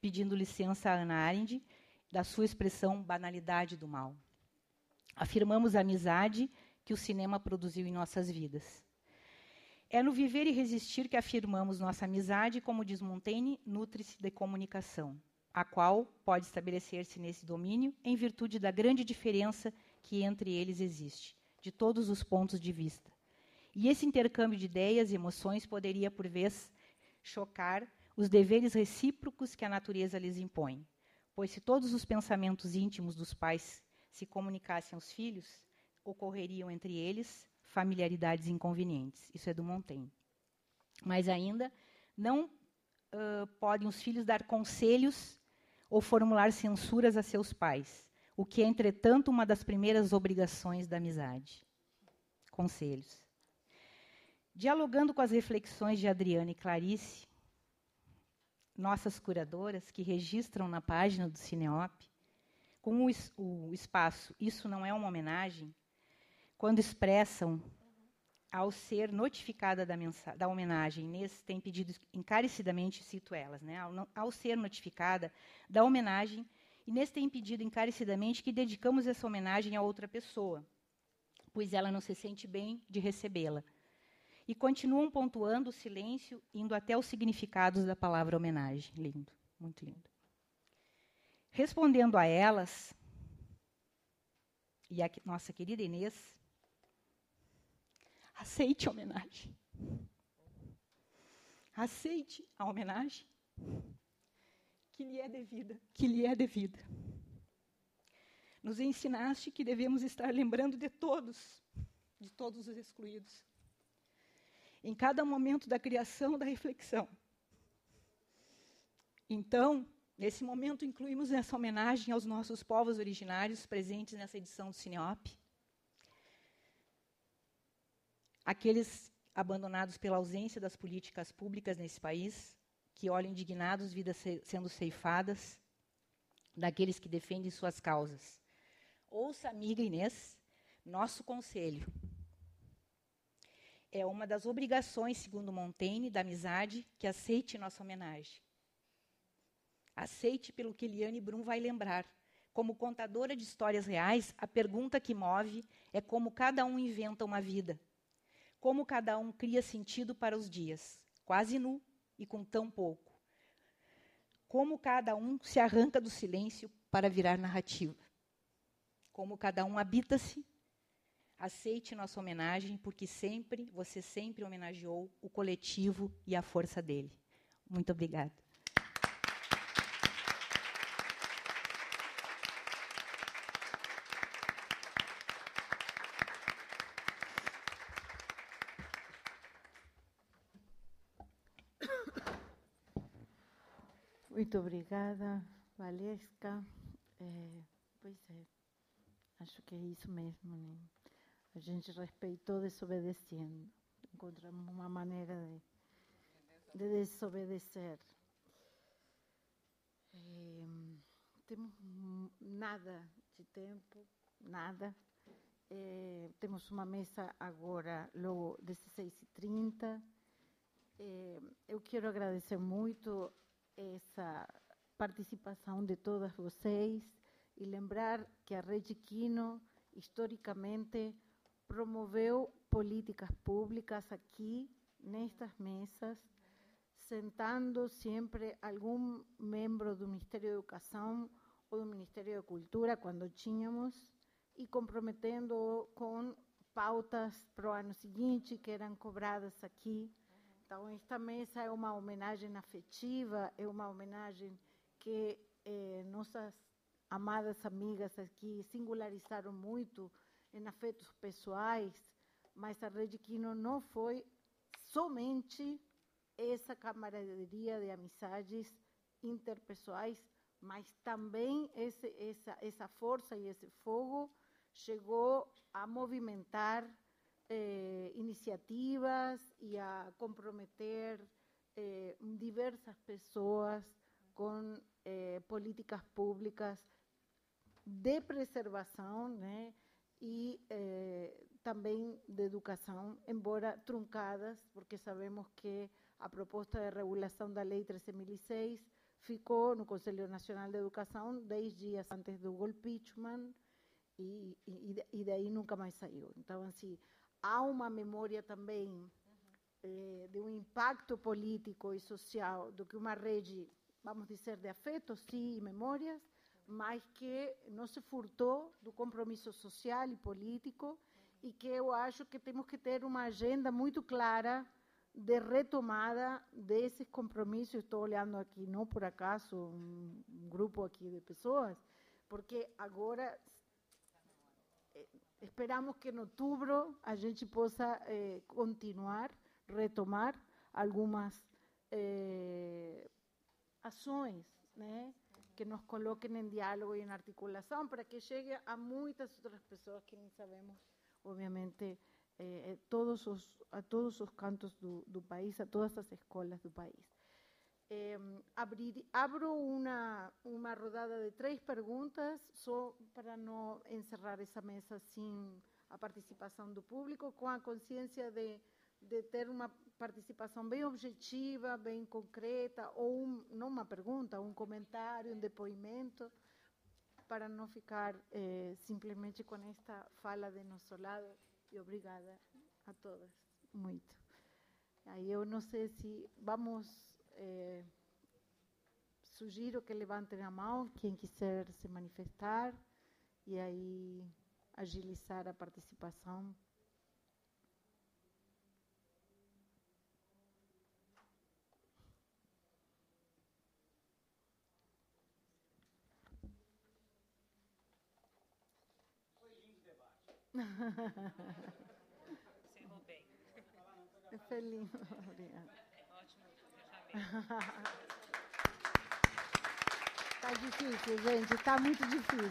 pedindo licença a Ana Arendt, da sua expressão banalidade do mal. Afirmamos a amizade que o cinema produziu em nossas vidas. É no viver e resistir que afirmamos nossa amizade, como diz Montaigne, nutre-se de comunicação, a qual pode estabelecer-se nesse domínio em virtude da grande diferença que entre eles existe, de todos os pontos de vista. E esse intercâmbio de ideias e emoções poderia, por vez, chocar os deveres recíprocos que a natureza lhes impõe. Pois se todos os pensamentos íntimos dos pais se comunicassem aos filhos, ocorreriam entre eles familiaridades inconvenientes. Isso é do Montaigne. Mas ainda não uh, podem os filhos dar conselhos ou formular censuras a seus pais, o que é, entretanto, uma das primeiras obrigações da amizade. Conselhos. Dialogando com as reflexões de Adriana e Clarice, nossas curadoras, que registram na página do Cineop, com o, o espaço Isso Não É Uma Homenagem, quando expressam, ao ser notificada da, da homenagem, Inês tem pedido encarecidamente, cito elas, né, ao, ao ser notificada da homenagem, Inês tem pedido encarecidamente que dedicamos essa homenagem a outra pessoa, pois ela não se sente bem de recebê-la. E continuam pontuando o silêncio, indo até os significados da palavra homenagem. Lindo, muito lindo. Respondendo a elas, e a nossa querida Inês, aceite a homenagem. Aceite a homenagem que lhe é devida, que lhe é devida. Nos ensinaste que devemos estar lembrando de todos, de todos os excluídos. Em cada momento da criação, da reflexão. Então, nesse momento, incluímos essa homenagem aos nossos povos originários presentes nessa edição do Cineop. Aqueles abandonados pela ausência das políticas públicas nesse país, que olham indignados vidas sendo ceifadas, daqueles que defendem suas causas. Ouça, amiga Inês, nosso conselho. É uma das obrigações, segundo Montaigne, da amizade, que aceite nossa homenagem. Aceite pelo que Eliane Brum vai lembrar. Como contadora de histórias reais, a pergunta que move é como cada um inventa uma vida. Como cada um cria sentido para os dias, quase nu e com tão pouco. Como cada um se arranca do silêncio para virar narrativa como cada um habita-se. Aceite nossa homenagem, porque sempre, você sempre homenageou o coletivo e a força dele. Muito obrigada. Muito obrigada, Valesca. É, pois é. Acho que é isso mesmo, né? A gente respeitou desobedecendo. Encontramos uma maneira de, de desobedecer. É, temos nada de tempo, nada. É, temos uma mesa agora, logo 16h30. É, eu quero agradecer muito essa participação de todas vocês e lembrar que a Rede Quino, historicamente, promoveu políticas públicas aqui, nestas mesas, sentando sempre algum membro do Ministério da Educação ou do Ministério da Cultura, quando tínhamos, e comprometendo com pautas para o ano seguinte que eram cobradas aqui. Então, esta mesa é uma homenagem afetiva, é uma homenagem que eh, nossas amadas amigas aqui singularizaram muito em afetos pessoais, mas a Rede Quino não foi somente essa camaraderia de amizades interpessoais, mas também esse, essa, essa força e esse fogo chegou a movimentar eh, iniciativas e a comprometer eh, diversas pessoas com eh, políticas públicas de preservação né, e eh, também de educação, embora truncadas, porque sabemos que a proposta de regulação da Lei 13.006 ficou no Conselho Nacional de Educação dez dias antes do golpe e, e, e daí nunca mais saiu. Então, assim, há uma memória também eh, de um impacto político e social do que uma rede, vamos dizer, de afetos, sim, e memórias, mas que não se furtou do compromisso social e político e que eu acho que temos que ter uma agenda muito clara de retomada desses compromissos. Estou olhando aqui, não por acaso, um, grupo aqui de pessoas, porque agora eh, esperamos que em outubro a gente possa eh, continuar, retomar algumas eh, ações, né? Que nos coloquem em diálogo e em articulação para que chegue a muitas outras pessoas que nem sabemos, obviamente, eh, eh, todos os, a todos os cantos do, do, país, a todas as escolas do país. Eh, abrir, abro uma, uma rodada de três perguntas, só para não encerrar essa mesa sem a participação do público, com a consciência de, de ter uma participação bem objetiva, bem concreta, ou um, não uma pergunta, um comentário, um depoimento, para não ficar eh, simplesmente com esta fala de nosso lado. E obrigada a todas, muito. Aí eu não sei se vamos. É, sugiro que levantem a mão quem quiser se manifestar e aí agilizar a participação. Encerrou bem. Foi lindo, obrigada. Ótimo fechamento. Tá difícil, gente, tá muito difícil.